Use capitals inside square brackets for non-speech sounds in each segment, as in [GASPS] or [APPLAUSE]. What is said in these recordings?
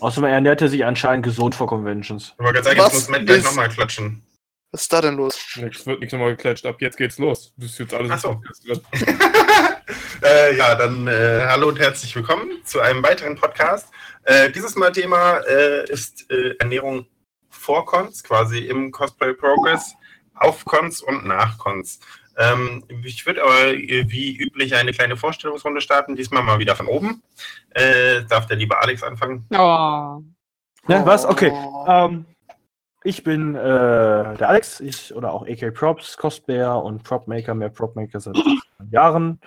Außerdem ernährt er sich anscheinend gesund vor Conventions. Ich wollte gerade sagen, Was jetzt muss Matt gleich ist- nochmal klatschen. Was ist da denn los? Nix, wird nichts nochmal geklatscht. Ab jetzt geht's los. Das ist jetzt alles Ach so. im Podcast drin. äh, ja, dann äh, hallo und herzlich willkommen zu einem weiteren Podcast. Äh, dieses Mal Thema äh, ist äh, Ernährung vor Cons, quasi im Cosplay Progress, auf Cons und nach Cons. Ähm, ich würde aber äh, wie üblich eine kleine Vorstellungsrunde starten, diesmal mal wieder von oben. Äh, darf der liebe Alex anfangen? Oh. Ja, was? Okay. Oh. Ähm, ich bin äh, der Alex, ich oder auch AK Props, Cosplayer und Propmaker, mehr Propmaker seit Jahren.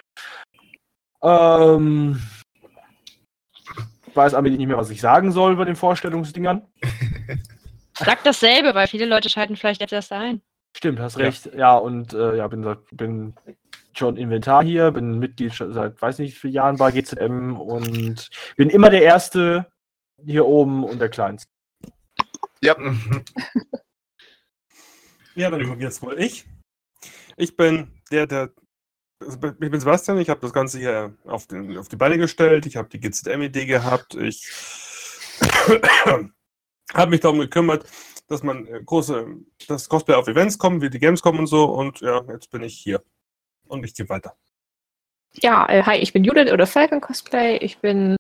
Ähm, weiß aber nicht mehr, was ich sagen soll bei den Vorstellungsdingern. Sag dasselbe, weil viele Leute schalten vielleicht jetzt erst ein. Stimmt, hast Ja. recht. Ja, und äh, ja, bin, bin schon Inventar hier, bin Mitglied seit weiß nicht wie vielen Jahren bei GZM und bin immer der Erste hier oben und der Kleinste. Ja, [LAUGHS] dann jetzt mal ich. Ich bin der, der. also Ich bin Sebastian, ich habe das Ganze hier auf, den, auf die Beine gestellt. Ich habe die GZM-Idee gehabt. Ich habe mich darum gekümmert, dass man äh, große, dass Cosplay auf Events kommen, wie die Gamescom und so. Und ja, jetzt bin ich hier. Und ich gehe weiter. Ja, äh, hi, ich bin Judith oder Falcon Cosplay. Ich bin,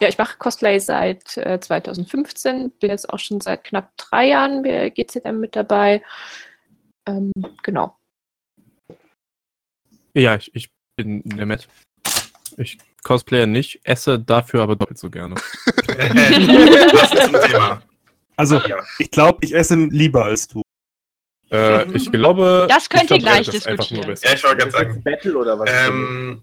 ja, ich mache Cosplay seit äh, 2015, bin jetzt auch schon seit knapp drei Jahren bei GZM mit dabei. Ähm, genau. Ja, ich, ich bin der Matt. Ich cosplaye nicht, esse dafür aber doppelt so gerne. [LAUGHS] Was ist zum Thema? Also, Ja. ich glaube, ich esse lieber als du. Äh, ich glaube. Das könnt ich ihr gleich diskutieren. ja, ich wollte gerade sagen. Battle oder was? Ähm,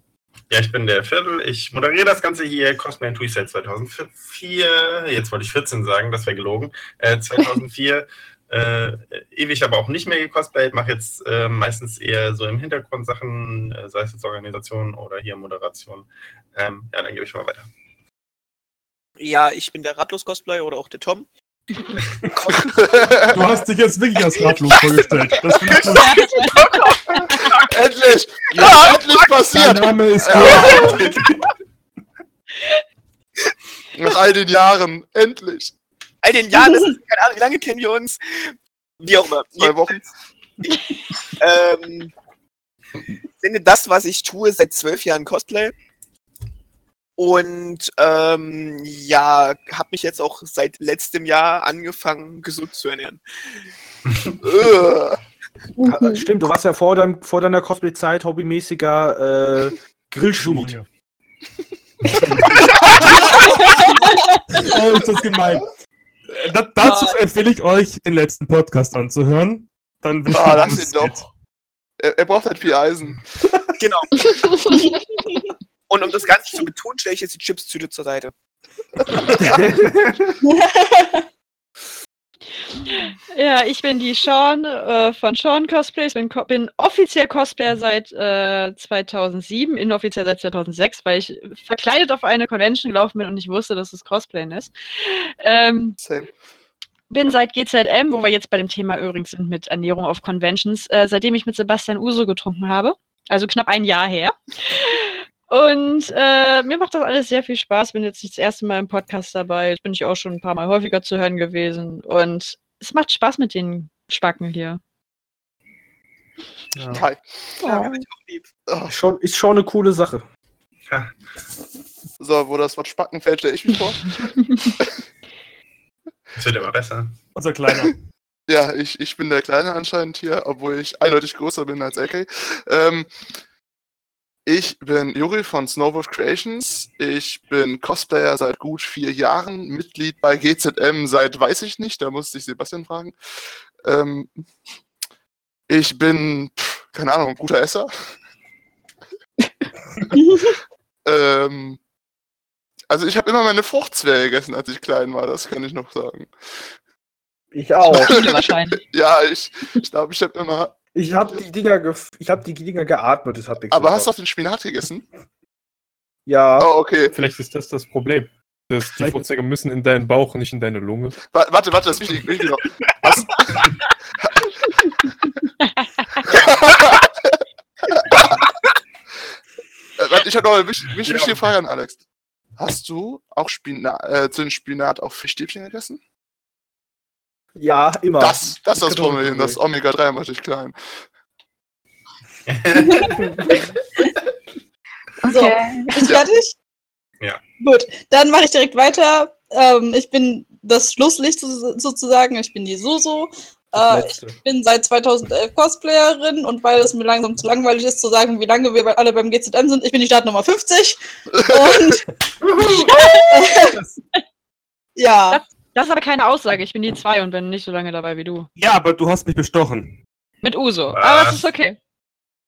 ja, ich bin der Viertel. Ich moderiere das Ganze hier. Cosplay and seit 2004. Jetzt wollte ich 14 sagen, das wäre gelogen. Äh, 2004. [LAUGHS] äh, ewig aber auch nicht mehr gecosplayt. Mache jetzt äh, meistens eher so im Hintergrund Sachen, äh, sei es jetzt Organisation oder hier Moderation. Ähm, ja, dann gebe ich mal weiter. Ja, ich bin der Ratlos-Cosplayer oder auch der Tom. Du hast dich jetzt wirklich als ratlos vorgestellt. Das ich gut. [LAUGHS] endlich! Ja, endlich Dein passiert! Name ist Nach all den Jahren, endlich! All den Jahren, das ist, keine Ahnung, wie lange kennen wir uns? Wie auch immer. Zwei Wochen. Ähm, ich finde das, was ich tue, seit zwölf Jahren Cosplay. Und ähm, ja, habe mich jetzt auch seit letztem Jahr angefangen, gesund zu ernähren. [LAUGHS] Äh, Äh, Stimmt, du warst ja vor, deinem, vor deiner Cosplay-Zeit hobbymäßiger äh, Grillschmied. Oh, ist das gemein. Da, dazu empfehle ich euch, den letzten Podcast anzuhören. Dann Ah, worum lass ihn doch. Er, er braucht halt viel Eisen. [LAUGHS] Genau. [LAUGHS] Und um das Ganze zu betonen, stelle ich jetzt die Chips-Tüte zur Seite. [LAUGHS] Ja, ich bin die Sean äh, von Sean Cosplays. Bin, co- bin offiziell Cosplayer seit äh, 2007, inoffiziell seit 2006, weil ich verkleidet auf eine Convention gelaufen bin und nicht wusste, dass es Cosplayen ist. Ähm, Same. bin seit GZM, wo wir jetzt bei dem Thema übrigens sind mit Ernährung auf Conventions, äh, seitdem ich mit Sebastian Uso getrunken habe. Also knapp ein Jahr her. Und äh, mir macht das alles sehr viel Spaß. Bin jetzt nicht das erste Mal im Podcast dabei. Bin ich auch schon ein paar Mal häufiger zu hören gewesen. Und es macht Spaß mit den Spacken hier. Hi. Ja, Oh. auch lieb. Oh, Ist schon, ist schon eine coole Sache. so, wo das Wort Spacken fällt, stelle ich mich vor. [LAUGHS] Es wird immer besser. Unser Kleiner. Ja, ich, ich bin der Kleine anscheinend hier, obwohl ich eindeutig größer bin als AK. Ähm, ich bin Juri von Snowwolf Creations. Ich bin Cosplayer seit gut vier Jahren, Mitglied bei GZM seit weiß ich nicht, da musste ich Sebastian fragen. Ähm, ich bin, pff, keine Ahnung, guter Esser. [LAUGHS] ähm, also ich habe immer meine Fruchtzwerge gegessen, als ich klein war, das kann ich noch sagen. Ich auch. Viele wahrscheinlich. [LAUGHS] Ja, ich glaube, ich, glaub, ich habe immer Ich habe die Dinger, gef ich hab die Dinger geatmet, das hat nichts Aber hast du auch den Spinat gegessen? Ja. Oh, okay. Vielleicht ist das das Problem. Das, die Fruchtzwerge müssen in deinen Bauch, nicht in deine Lunge. Wa- Warte, warte, das ist wichtig. wichtig noch. Was? [LAUGHS] Warte, ich habe noch eine wichtig, wichtig, wichtige Frage an Alex. hast du auch Spina äh, zu den Spinat auch Fischstäbchen gegessen? Ja, immer. Das, das ist das Problem, das Omega-3 macht dich klein. [LAUGHS] So, bin ich fertig? Ja. Gut, dann mache ich direkt weiter. Ähm, ich bin das Schlusslicht so- sozusagen. Ich bin die. Das Äh, ich bin seit 2011 Cosplayerin und weil es mir langsam zu langweilig ist zu sagen, wie lange wir alle beim GZM sind, ich bin die Startnummer 50. [LAUGHS] Und [LAUGHS] ja, Das ist aber keine Aussage. Ich bin die zwei und bin nicht so lange dabei wie du. Ja, aber du hast mich bestochen. Mit Uso. Was? Aber es ist okay.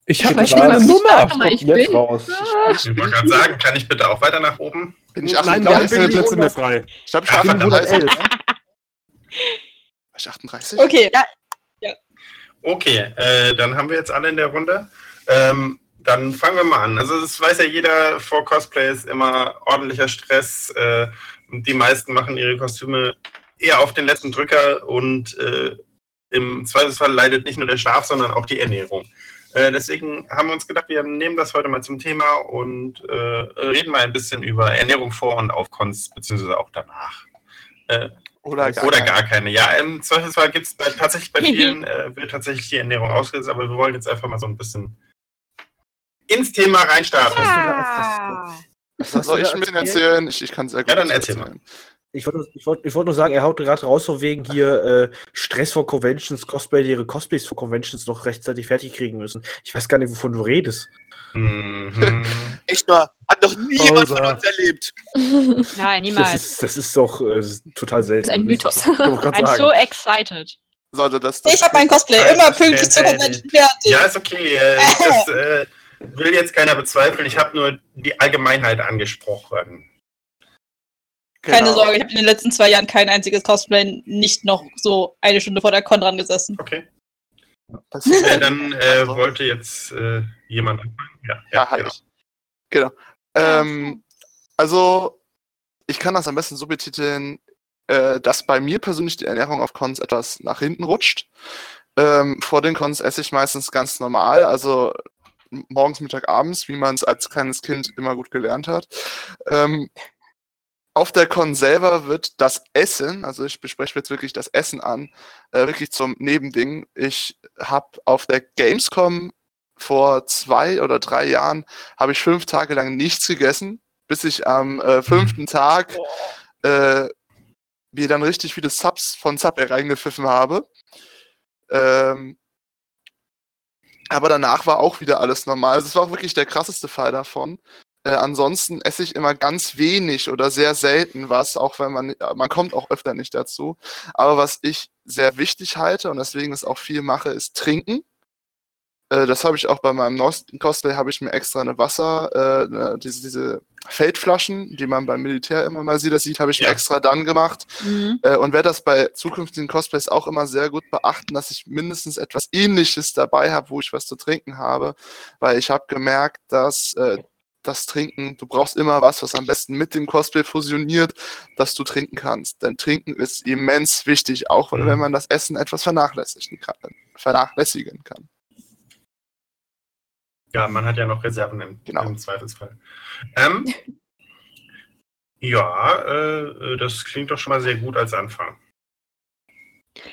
Ich habe ich mal nicht Nummer. sagen, aber ich Jetzt bin. raus. Ich wollte gerade sagen, kann ich bitte auch weiter nach oben? Bin ich Nein, 38? wir haben keine Plätze mehr frei. Ich glaube, ich Ja, bin 38. 111. War ich 38? okay. Okay, äh, dann haben wir jetzt alle in der Runde. Ähm, dann fangen wir mal an. Also das weiß ja jeder, vor Cosplay ist immer ordentlicher Stress. Äh, die meisten machen ihre Kostüme eher auf den letzten Drücker und äh, im Zweifelsfall leidet nicht nur der Schlaf, sondern auch die Ernährung. Äh, deswegen haben wir uns gedacht, wir nehmen das heute mal zum Thema und äh, reden mal ein bisschen über Ernährung vor und auf Cons, beziehungsweise auch danach. Äh, Oder gar, oder gar keine. Ja, im Zweifelsfall gibt es tatsächlich bei [LAUGHS] vielen, äh, wird tatsächlich die Ernährung ausgesetzt, aber wir wollen jetzt einfach mal so ein bisschen ins Thema reinstarten. Ah. Was soll ich ein bisschen erzählen? Ich, ich kann sehr gut Ja, dann was erzähl mal. erzählen. Ich wollte ich wollt, ich wollt nur sagen, er haut gerade raus, von wegen hier äh, Stress vor Conventions, Cosplay, die ihre Cosplays vor Conventions noch rechtzeitig fertig kriegen müssen. Ich weiß gar nicht, wovon du redest. Mhm. [LAUGHS] Echt mal, hat noch nie jemand von uns erlebt. [LAUGHS] Nein, Das niemals. ist, das ist doch äh, das total selten. Das ist ein Mythos. Ich [LAUGHS] I'm sagen. so excited. Sollte das, das Ich habe mein Cosplay immer das pünktlich zur Convention fertig. ja, ist okay. Äh, das äh, will jetzt keiner bezweifeln. Ich habe nur die Allgemeinheit angesprochen. Keine Genau. Sorge, ich habe in den letzten zwei Jahren kein einziges Cosplay nicht noch so eine Stunde vor der Con dran gesessen. Okay. Das Äh, dann äh, Also- wollte jetzt äh, jemand anfangen. Ja, Ja, halt genau. ich. Genau. Ähm, also, ich kann das am besten so betiteln, äh, dass bei mir persönlich die Ernährung auf Cons etwas nach hinten rutscht. Ähm, vor den Cons esse ich meistens ganz normal, also morgens, Mittag, abends, wie man es als kleines Kind immer gut gelernt hat. Ähm, auf der Con selber wird das Essen, also ich bespreche jetzt wirklich das Essen an, äh, wirklich zum Nebending. Ich habe auf der Gamescom vor zwei oder drei Jahren habe ich fünf Tage lang nichts gegessen, bis ich am äh, fünften Tag äh, mir dann richtig viele Subs von Subway reingepfiffen habe. Ähm, aber danach war auch wieder alles normal. Also es war auch wirklich der krasseste Fall davon. Äh, ansonsten esse ich immer ganz wenig oder sehr selten was, auch wenn man, man kommt auch öfter nicht dazu. Aber was ich sehr wichtig halte und deswegen es auch viel mache, ist trinken. Äh, das habe ich auch bei meinem neuesten Cosplay, habe ich mir extra eine Wasser, äh, ne, diese, diese Feldflaschen, die man beim Militär immer mal sieht, das sieht, habe ich mir Ja. extra dann gemacht. Mhm. Äh, und werde das bei zukünftigen Cosplays auch immer sehr gut beachten, dass ich mindestens etwas Ähnliches dabei habe, wo ich was zu trinken habe, weil ich habe gemerkt, dass äh, das Trinken, du brauchst immer was, was am besten mit dem Cosplay fusioniert, dass du trinken kannst. Denn Trinken ist immens wichtig, auch Mhm. wenn man das Essen etwas vernachlässigen kann. Vernachlässigen kann. Ja, man hat ja noch Reserven im, Genau. im Zweifelsfall. Ähm, ja, äh, das klingt doch schon mal sehr gut als Anfang.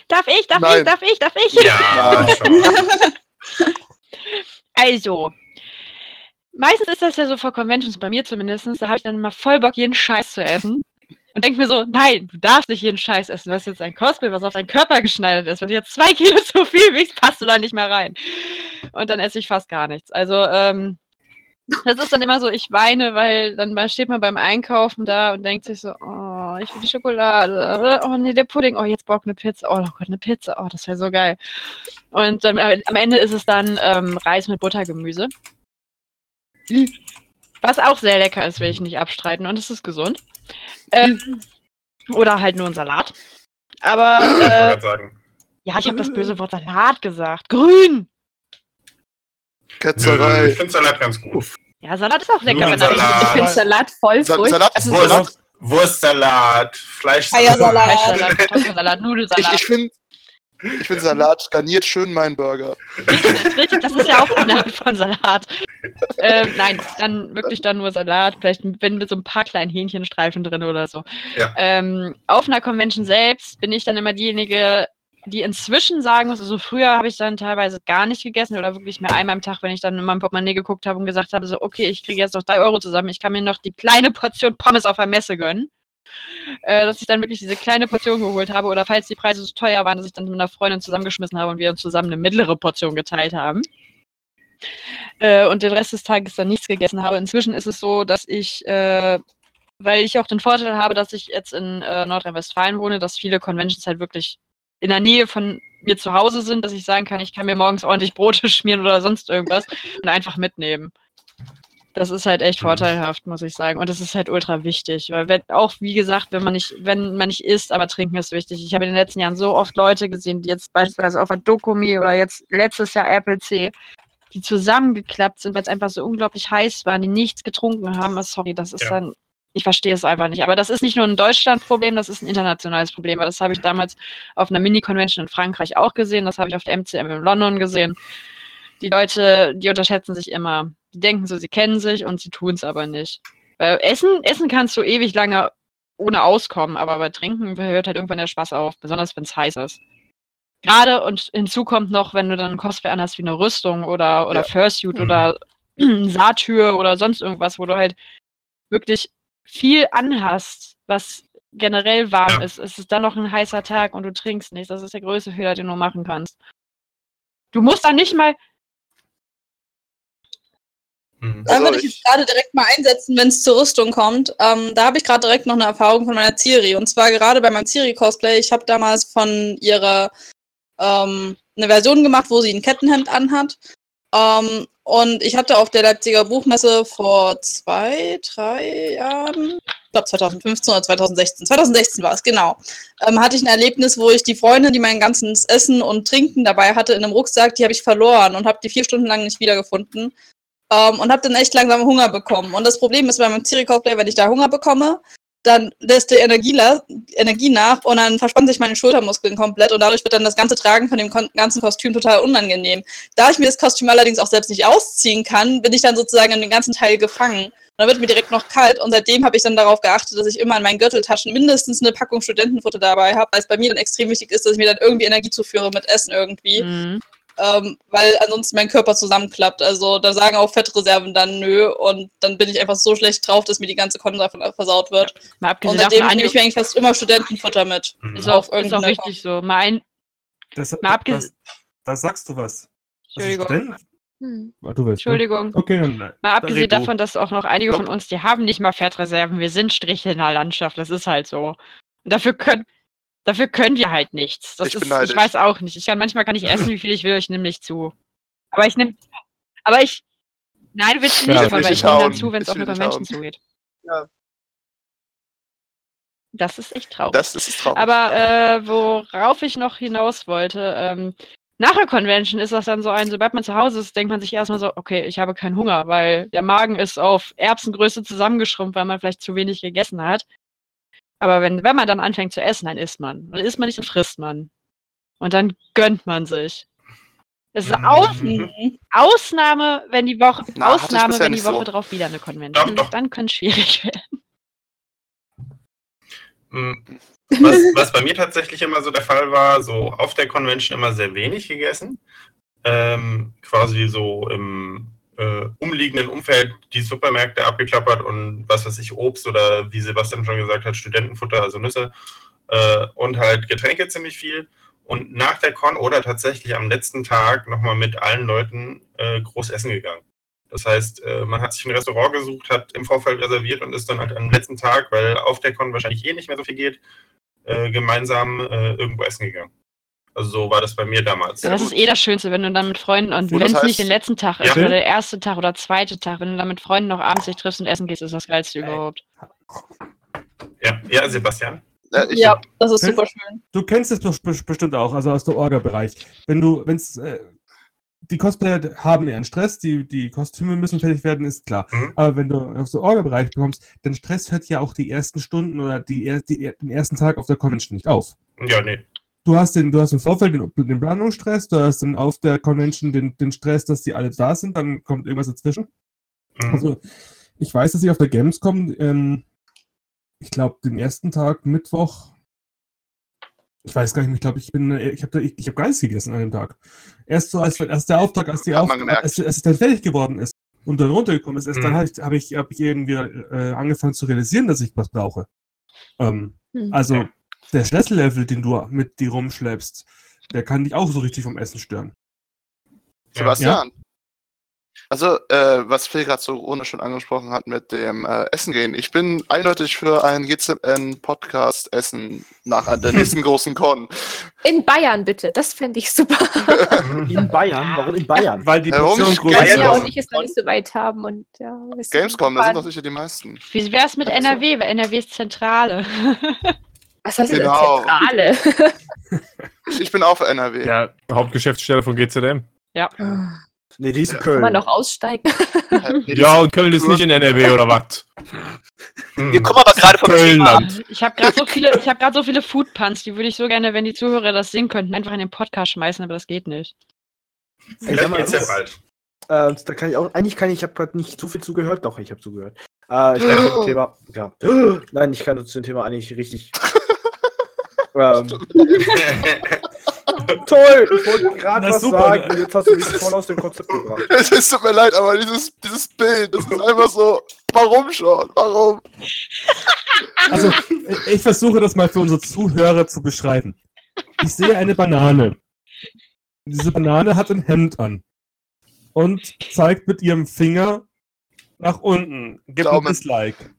Darf ich, darf Nein. ich, darf ich, darf ich? Ja, [LAUGHS] schon. Also, meistens ist das ja so vor Conventions, bei mir zumindest, da habe ich dann immer voll Bock, jeden Scheiß zu essen. Und denke mir so, nein, du darfst nicht jeden Scheiß essen. Du hast jetzt ein Cosplay, was auf deinen Körper geschneidert ist. Wenn du jetzt zwei [LAUGHS] Kilo zu viel wiegst, passt du da nicht mehr rein. Und dann esse ich fast gar nichts. Also, ähm, das ist dann immer so, ich weine, weil dann steht man beim Einkaufen da und denkt sich so, oh, ich will die Schokolade, oh nee, der Pudding, oh, jetzt Bock eine Pizza, oh Gott, eine Pizza, oh, das wäre so geil. Und ähm, am Ende ist es dann ähm, Reis mit Buttergemüse. Was auch sehr lecker ist, will ich nicht abstreiten und es ist gesund. Ähm, oder halt nur ein Salat. Aber Ich wollte äh, sagen. ja, ich habe das böse Wort Salat gesagt. Grün! Ketzerei. ich finde Salat ganz gut. Ja, Salat ist auch lecker, wenn er Nudelsalat. richtig Ich finde. Salat voll Sa-. Salat- Also, Wurst. Wurst, Wurstsalat, Fleischsalat. Eiersalat. Fleischsalat, Kartoffelsalat, Ich, Nudelsalat. ich finde Ich bin Salat, garniert schön meinen Burger. Richtig, richtig, das ist ja auch eine Art von Salat. Ähm, nein, dann wirklich dann nur Salat, vielleicht wenn mit so ein paar kleinen Hähnchenstreifen drin oder so. Ja. Ähm, auf einer Convention selbst bin ich dann immer diejenige, die inzwischen sagen muss, also früher habe ich dann teilweise gar nicht gegessen oder wirklich mehr einmal am Tag, wenn ich dann in meinem Portemonnaie geguckt habe und gesagt habe, so, okay, ich kriege jetzt noch drei Euro zusammen, ich kann mir noch die kleine Portion Pommes auf der Messe gönnen. Äh, dass ich dann wirklich diese kleine Portion geholt habe oder falls die Preise so teuer waren, dass ich dann mit einer Freundin zusammengeschmissen habe und wir uns zusammen eine mittlere Portion geteilt haben. Äh, und den Rest des Tages dann nichts gegessen habe. Inzwischen ist es so, dass ich, äh, weil ich auch den Vorteil habe, dass ich jetzt in äh, Nordrhein-Westfalen wohne, dass viele Conventions halt wirklich in der Nähe von mir zu Hause sind, dass ich sagen kann, ich kann mir morgens ordentlich Brote [LAUGHS] schmieren oder sonst irgendwas und einfach mitnehmen. Das ist halt echt Mhm. vorteilhaft, muss ich sagen. Und das ist halt ultra wichtig. Weil wenn, auch, wie gesagt, wenn man nicht, wenn man nicht isst, aber trinken ist wichtig. Ich habe in den letzten Jahren so oft Leute gesehen, die jetzt beispielsweise auf der Dokumi oder jetzt letztes Jahr Apple C, die zusammengeklappt sind, weil es einfach so unglaublich heiß war, die nichts getrunken haben. Ah, Sorry, das ist Ja. dann, ich verstehe es einfach nicht. Aber das ist nicht nur ein Deutschland-Problem, das ist ein internationales Problem. Weil das habe ich damals auf einer Mini-Convention in Frankreich auch gesehen, das habe ich auf der MCM in London gesehen. Die Leute, die unterschätzen sich immer. Die denken so, sie kennen sich und sie tun es aber nicht. Weil Essen, Essen kannst du ewig lange ohne auskommen, aber bei Trinken hört halt irgendwann der Spaß auf, besonders wenn es heiß ist. Gerade und hinzu kommt noch, wenn du dann ein Cosplay anhast wie eine Rüstung oder, oder Ja. Fursuit Mhm. [CLEARS THROAT] oder Satyr oder sonst irgendwas, wo du halt wirklich viel anhast, was generell warm ist. Es ist dann noch ein heißer Tag und du trinkst nichts. Das ist der größte Fehler, den du machen kannst. Du musst dann nicht mal, Mhm. Da Also würde ich ich- jetzt gerade direkt mal einsetzen, wenn es zur Rüstung kommt. Ähm, da habe ich gerade direkt noch eine Erfahrung von meiner Ciri. Und zwar gerade bei meinem Ciri-Cosplay. Ich habe damals von ihrer ähm, eine Version gemacht, wo sie ein Kettenhemd anhat. Ähm, und ich hatte auf der Leipziger Buchmesse vor zwei, drei Jahren, ich glaube 2015 oder 2016, 2016 war es, genau, ähm, hatte ich ein Erlebnis, wo ich die Freundin, die mein ganzes Essen und Trinken dabei hatte, in einem Rucksack, die habe ich verloren und habe die vier Stunden lang nicht wiedergefunden. Ähm, und habe dann echt langsam Hunger bekommen. Und das Problem ist bei meinem Ciri-Cosplay, wenn ich da Hunger bekomme, dann lässt die Energie, Energie nach und dann verspannen sich meine Schultermuskeln komplett und dadurch wird dann das ganze Tragen von dem ganzen Kostüm total unangenehm. Da ich mir das Kostüm allerdings auch selbst nicht ausziehen kann, bin ich dann sozusagen in den ganzen Teil gefangen. Und dann wird mir direkt noch kalt und seitdem habe ich dann darauf geachtet, dass ich immer in meinen Gürteltaschen mindestens eine Packung Studentenfutter dabei habe, weil es bei mir dann extrem wichtig ist, dass ich mir dann irgendwie Energie zuführe mit Essen irgendwie Mhm. Ähm, weil ansonsten mein Körper zusammenklappt. Also da sagen auch Fettreserven dann nö und dann bin ich einfach so schlecht drauf, dass mir die ganze Konserve davon versaut wird. mal Und abgesehen seitdem nehme ich mir eigentlich fast immer Studentenfutter mit. Mhm. ist auch, ist auch richtig so. Mal ein, Das, Mal abges- das, das sagst du was. Entschuldigung. Hm. Ah, Du willst, ne? Entschuldigung. Okay, dann. äh, Mal abgesehen du. davon, dass auch noch einige von uns, die haben nicht mal Fettreserven. Wir sind Striche in der Landschaft. Das ist halt so. Und dafür können, dafür können wir halt nichts. Das Ich ist, bin ich weiß auch nicht. Ich kann, manchmal kann ich essen, wie viel ich will. Ich nehme nicht zu. Aber ich nehme, aber ich, nein, du willst Ja, nicht, ich aber ich nehme dann zu, wenn es eine nicht Convention hauen. zugeht. Ja. Das ist echt traurig. Das, das ist traurig. Aber äh, worauf ich noch hinaus wollte, ähm, nach der Convention ist das dann so ein, sobald man zu Hause ist, denkt man sich erstmal so, okay, ich habe keinen Hunger, weil der Magen ist auf Erbsengröße zusammengeschrumpft, weil man vielleicht zu wenig gegessen hat. Aber wenn, wenn man dann anfängt zu essen, dann isst man. Dann isst man nicht, dann frisst man. Und dann gönnt man sich. Es ist Mhm. Mhm. Ausnahme, wenn die Woche, Na, Ausnahme, wenn die Woche so. drauf wieder eine Convention. Doch, doch. Dann könnte es schwierig [LAUGHS] werden. Mhm. [LAUGHS] Was, was bei mir tatsächlich immer so der Fall war, so auf der Convention immer sehr wenig gegessen. Ähm, quasi so im äh, umliegenden Umfeld die Supermärkte abgeklappert und was weiß ich, Obst oder wie Sebastian schon gesagt hat, Studentenfutter, also Nüsse äh, und halt Getränke ziemlich viel. Und nach der Con oder tatsächlich am letzten Tag nochmal mit allen Leuten äh, groß essen gegangen. Das heißt, äh, man hat sich ein Restaurant gesucht, hat im Vorfeld reserviert und ist dann halt am letzten Tag, weil auf der Con wahrscheinlich eh nicht mehr so viel geht, äh, gemeinsam äh, irgendwo essen gegangen. Also so war das bei mir damals. das ist eh das Schönste, wenn du dann mit Freunden und wenn es nicht den letzten Tag ist Ja. oder der erste Tag oder zweite Tag, wenn du dann mit Freunden noch abends dich triffst und essen gehst, ist das geilste überhaupt. Ja, ja Sebastian. Ich, Ja, das ist Hm? super schön. Du kennst es bestimmt auch, also aus dem Orga-Bereich. Wenn du, wenn's, äh, die Cosplayer haben ihren Stress, die, die Kostüme müssen fertig werden, ist klar. Mhm. Aber wenn du auf so Orga-Bereich bekommst, dann Stress hört ja auch die ersten Stunden oder die, die, den ersten Tag auf der Convention nicht auf. Ja, nee. Du hast den, du hast im Vorfeld den, den Planungsstress, du hast dann auf der Convention den, den Stress, dass die alle da sind, dann kommt irgendwas dazwischen. Mhm. Also, ich weiß, dass ich auf der Gamescom, ähm, ich glaube, den ersten Tag, Mittwoch, ich weiß gar nicht mehr, ich glaube, ich bin, ich habe ich, ich hab gar nichts gegessen an dem Tag. Erst so, als, als der Auftrag, als, die Hat Auf, man gemerkt. als, als es dann fertig geworden ist und dann runtergekommen ist, erst dann Mhm. habe ich, hab ich, hab ich irgendwie äh, angefangen zu realisieren, dass ich was brauche. Ähm, Hm. also, der Stresslevel, den du mit dir rumschleppst, der kann dich auch so richtig vom Essen stören. Sebastian. Also, äh, was Phil gerade so ohne schon angesprochen hat mit dem äh, Essen gehen. Ich bin eindeutig für ein GZN-Podcast-Essen nach der nächsten großen Con. [LAUGHS] In Bayern bitte, das fände ich super. [LAUGHS] In Bayern? Warum in Bayern? Weil die Portion nicht groß Bayern? ist. ja, Ja. und ich es noch nicht so weit haben und ja. wir sind Gamescom, da sind doch sicher die meisten. Wie wäre es mit NRW? Weil NRW ist Zentrale. [LAUGHS] Was heißt Genau. denn Zentrale? Ich, [LAUGHS] ich bin auch für NRW. Ja, Hauptgeschäftsstelle von GZM. Nee, die ist in Kann Köln. man noch aussteigen? Ja, und Köln ist nicht in NRW oder was? [LAUGHS] Wir kommen aber gerade vom Thema. Kölnland. Ich habe gerade so viele, ich habe gerade so viele Foodpuns, die würde ich so gerne, wenn die Zuhörer das sehen könnten, einfach in den Podcast schmeißen, aber das geht nicht. Ey, sag Vielleicht mal, geht's ja bald. Äh, da kann ich auch, eigentlich kann ich, ich habe gerade nicht so viel zugehört, doch, ich habe zugehört. Äh, ich kann zum [GASPS] Thema, ja. [GASPS] Nein, ich kann zu dem Thema eigentlich richtig. Ähm, [LAUGHS] toll, ich wollte gerade was super, sagen, ne? und jetzt hast du mich voll aus dem Konzept gebracht. Es ist, tut mir leid, aber dieses, dieses Bild, das ist einfach so, warum schon? Warum? Also, ich- versuche das mal für unsere Zuhörer zu beschreiben. Ich sehe eine Banane. Diese Banane hat ein Hemd an und zeigt mit ihrem Finger nach unten. Ein Daumen. Dislike.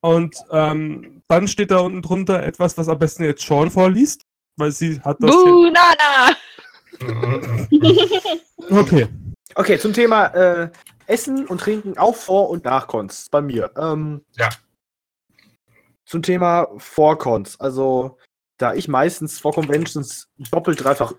Und ähm, dann steht da unten drunter etwas, was am besten jetzt Sean vorliest, weil sie hat das. Buh, Nana! [LAUGHS] Okay. Okay, zum Thema äh, Essen und Trinken auch vor und nach Cons bei mir. Ähm, Ja. Zum Thema Vor-Cons. Also, da ich meistens vor Conventions doppelt, dreifach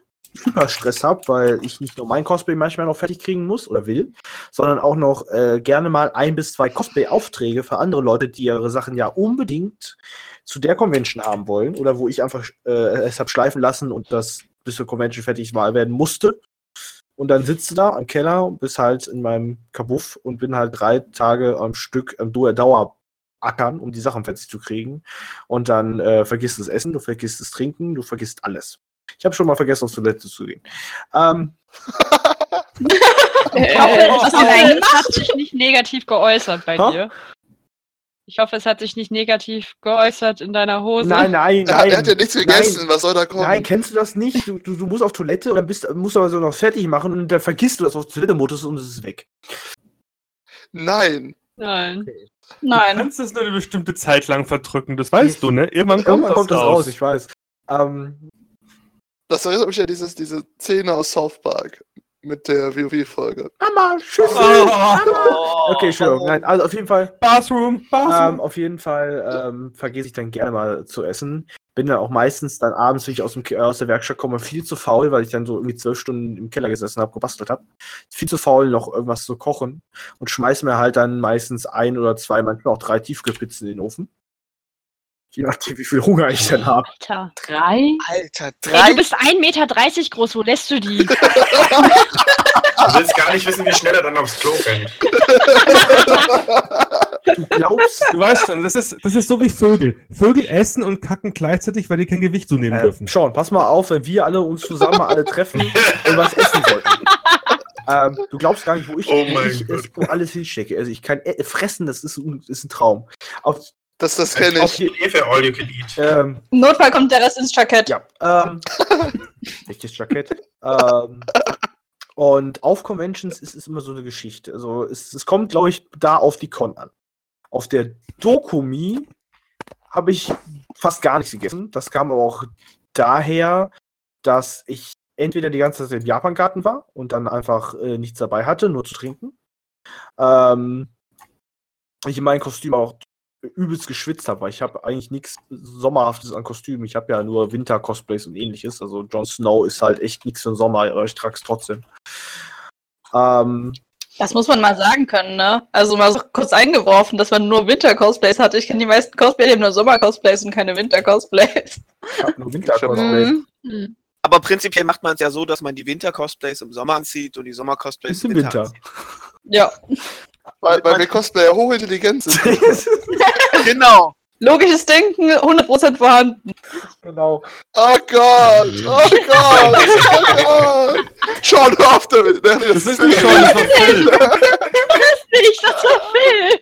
Hyperstress habe, weil ich nicht nur mein Cosplay manchmal noch fertig kriegen muss oder will, sondern auch noch äh, gerne mal ein bis zwei Cosplay-Aufträge für andere Leute, die ihre Sachen ja unbedingt zu der Convention haben wollen oder wo ich einfach äh, es habe schleifen lassen und das bis zur Convention fertig war werden musste. Und dann sitzt du da am Keller und bist halt in meinem Kabuff und bin halt drei Tage am Stück am Dauer ackern, um die Sachen fertig zu kriegen. Und dann äh, vergisst du das Essen, du vergisst das Trinken, du vergisst alles. Ich habe schon mal vergessen, aufs Toilette zu gehen. Ähm, [LAUGHS] Ich hoffe, Äh, ich du denn es hat sich nicht negativ geäußert bei Ha? dir. Ich hoffe, es hat sich nicht negativ geäußert in deiner Hose. nein, nein, Er, nein. er hat ja nichts gegessen, was soll da kommen? Nein, kennst du das nicht? Du, du, du musst auf Toilette und dann bist, musst du aber so noch fertig machen und dann vergisst du das auf Toilette Modus und es ist weg. Nein. Nein. Du Nein. kannst es nur eine bestimmte Zeit lang verdrücken, das weißt du, ne? Irgendwann kommt, Irgendwann kommt das raus. raus, ich weiß. Ähm, Das erinnert mich ja dieses, diese Szene aus South Park mit der WoW-Folge. Mama, Schüssel! Oh, Oh. Okay, Entschuldigung. Nein, also auf jeden Fall, Bathroom, Bathroom. ähm, auf jeden Fall ähm, vergesse ich dann gerne mal zu essen. Bin dann auch meistens dann abends, wenn ich aus, dem, äh, aus der Werkstatt komme, viel zu faul, weil ich dann so irgendwie zwölf Stunden im Keller gesessen habe, gebastelt habe. Viel zu faul, noch irgendwas zu kochen und schmeiß mir halt dann meistens ein oder zwei, manchmal auch drei Tiefkühlpizzen in den Ofen. Je nachdem, wie viel Hunger ich dann habe. Alter. Drei? Alter, Ey, drei. du bist 1,30 Meter groß, wo lässt du die? [LAUGHS] Du willst gar nicht wissen, wie schnell er dann aufs Klo rennt. Du glaubst, Du weißt schon, das ist, das ist so wie Vögel. Vögel essen und kacken gleichzeitig, weil die kein Gewicht zunehmen äh, dürfen. Sean, pass mal auf, wenn wir alle uns zusammen mal alle treffen und was essen sollten. Ähm, du glaubst gar nicht, wo ich, Oh ich es wo alles hinstecke. Also ich kann äh, fressen, das ist, ein- ist ein Traum. Auf, Das, das kenne auf, ich. Für All You Can Eat. ähm, Im Notfall kommt der Rest ins Jackett. Ja, ähm, [LAUGHS] echtes Jackett. Ähm, und auf Conventions ist es immer so eine Geschichte. Also es, es kommt, glaube ich, da auf die Con an. Auf der Dokumi habe ich fast gar nichts gegessen. Das kam aber auch daher, dass ich entweder die ganze Zeit im Japan-Garten war und dann einfach äh, nichts dabei hatte, nur zu trinken. Ähm, ich in meinem Kostüm auch übelst geschwitzt habe, weil ich habe eigentlich nichts Sommerhaftes an Kostümen. Ich habe ja nur Winter-Cosplays und ähnliches. Also Jon Snow ist halt echt nichts für den Sommer, aber ich trage es trotzdem. Ähm, Das muss man mal sagen können, ne? Also mal so kurz eingeworfen, dass man nur Winter-Cosplays hatte. Ich kenne die meisten Cosplays, die haben nur Sommer-Cosplays und keine Winter-Cosplays. ich habe nur Winter-Cosplays. Mhm. Hm. Aber prinzipiell macht man es ja so, dass man die Winter-Cosplays im Sommer anzieht und die Sommer-Cosplays im Winter. anzieht. Ja. Weil, weil wir Cosplayer hochintelligent sind. [LAUGHS] [LAUGHS] Genau. Logisches Denken, 100% vorhanden. genau. Oh Gott! Oh Gott! [LAUGHS] Oh Gott! Schon hör auf damit! Das ist nicht schon, das war Phil. Nicht, das war Phil.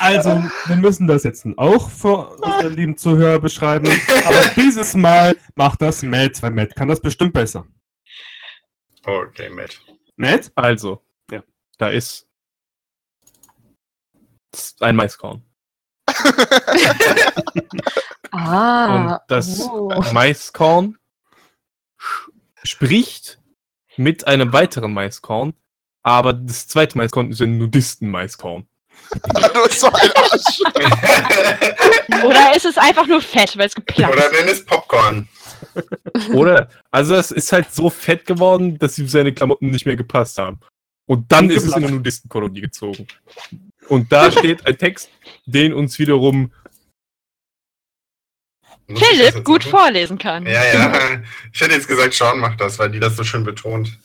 Also, wir müssen das jetzt auch für unsere lieben Zuhörer beschreiben. Aber dieses Mal macht das Matt, weil Matt kann das bestimmt besser. Okay, Matt. Matt? Also, Ja. da ist ein Maiskorn. Ah. Und das oh. Maiskorn spricht mit einem weiteren Maiskorn, aber das zweite Maiskorn ist ein Nudisten-Maiskorn. Oder ist es einfach nur fett, weil es geplatzt Oder nenn es Popcorn. Oder? Also es ist halt so fett geworden, dass ihm seine Klamotten nicht mehr gepasst haben. Und dann ist es in eine. Nudistenkolonie gezogen. Und da steht ein Text, den uns wiederum Philipp gut machen? vorlesen kann. Ja, ja. [LAUGHS] Ich hätte jetzt gesagt, Sean macht das, weil die das so schön betont.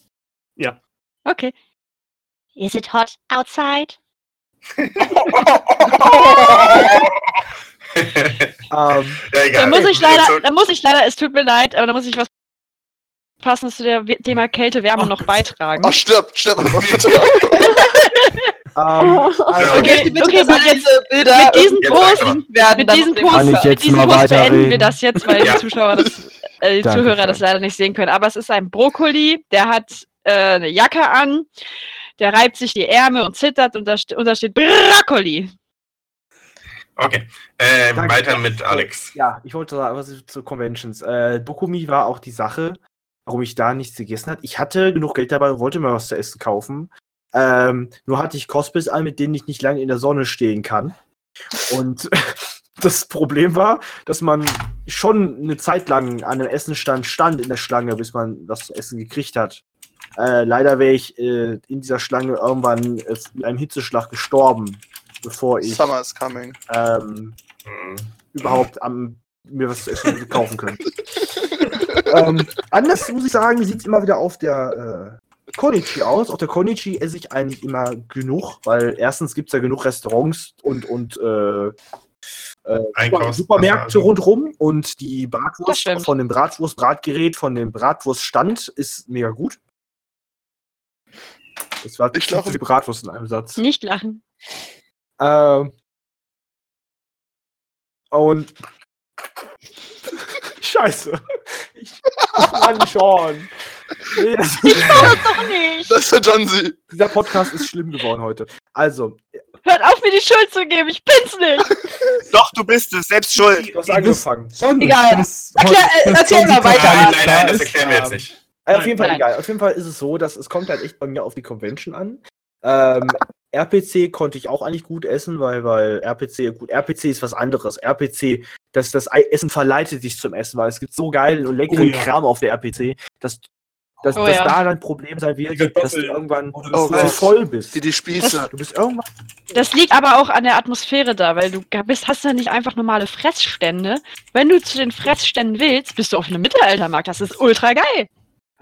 Okay. Is it hot outside? [LAUGHS] Ähm, ja, egal. Da muss ich leider, da muss ich leider, es tut mir leid, aber da muss ich was passendes zu der Thema Kälte, Wärme noch beitragen. Oh, stirb! Stirb! [LAUGHS] also, Okay, Bitte, okay, jetzt, Bilder mit dem mal Post beenden wir das jetzt, weil Ja. die Zuschauer das, äh, die Danke, Zuhörer das leider nicht sehen können. Aber es ist ein Brokkoli, der hat äh, eine Jacke an, der reibt sich die Ärmel und zittert und da, st und da steht Brokkoli. Okay. Danke. weiter mit Alex. ja, ich wollte sagen, was ist zu Conventions. Äh, Dokumi war auch die Sache, warum ich da nichts gegessen habe. Ich hatte genug Geld dabei und wollte mir was zu essen kaufen. Ähm, nur hatte ich Cosplays an, mit denen ich nicht lange in der Sonne stehen kann. Und [LAUGHS] das Problem war, dass man schon eine Zeit lang an einem Essenstand stand in der Schlange, bis man das zu essen gekriegt hat. Äh, leider wäre ich äh, in dieser Schlange irgendwann äh, mit einem Hitzeschlag gestorben, bevor ich Summer is coming. ähm, Hm. überhaupt am, mir was zu essen hätte kaufen können. [LAUGHS] ähm, anders muss ich sagen, sieht es immer wieder auf der äh, Konichi aus. Auf der Konichi esse ich eigentlich immer genug, weil erstens gibt es ja genug Restaurants und, und äh, äh, Einkaufs- Supermärkte Passagen. rundrum und die Bratwurst von dem Bratwurst-Bratgerät, von dem Bratwurststand ist mega gut. Das war glaube- zu viel Bratwurst in einem Satz. Nicht lachen. Ähm, und Scheiße. Ich, Mann, schon. Nee, das, Doch nicht. Das ist der John C. dieser Podcast ist schlimm geworden heute. Also, Hört auf, mir die Schuld zu geben. Ich bin's nicht. Doch, du bist es, selbst schuld. du hast angefangen. Schon, Egal. das- Erklär- äh, das erzähl mal weiter. Nein, nein, nein, das erklären wir jetzt nicht. Äh, auf jeden Fall Nein. egal. Auf jeden Fall ist es so, dass es kommt halt echt bei mir auf die Convention an. Ähm, RPC konnte ich auch eigentlich gut essen, weil, weil RPC, gut, RPC ist was anderes. RPC, das, das Ei- Essen verleitet dich zum Essen, weil es gibt so geilen und leckeren Oh ja. Kram auf der RPC, dass, dass, Oh dass ja. da dein Problem sein wird, dass du irgendwann Oh, zu Gott. voll bist. Die, die Spieße. Du bist irgendwann. Das liegt aber auch an der Atmosphäre da, weil du bist, hast ja nicht einfach normale Fressstände. Wenn du zu den Fressständen willst, bist du auf einem Mittelaltermarkt. Das ist ultra geil.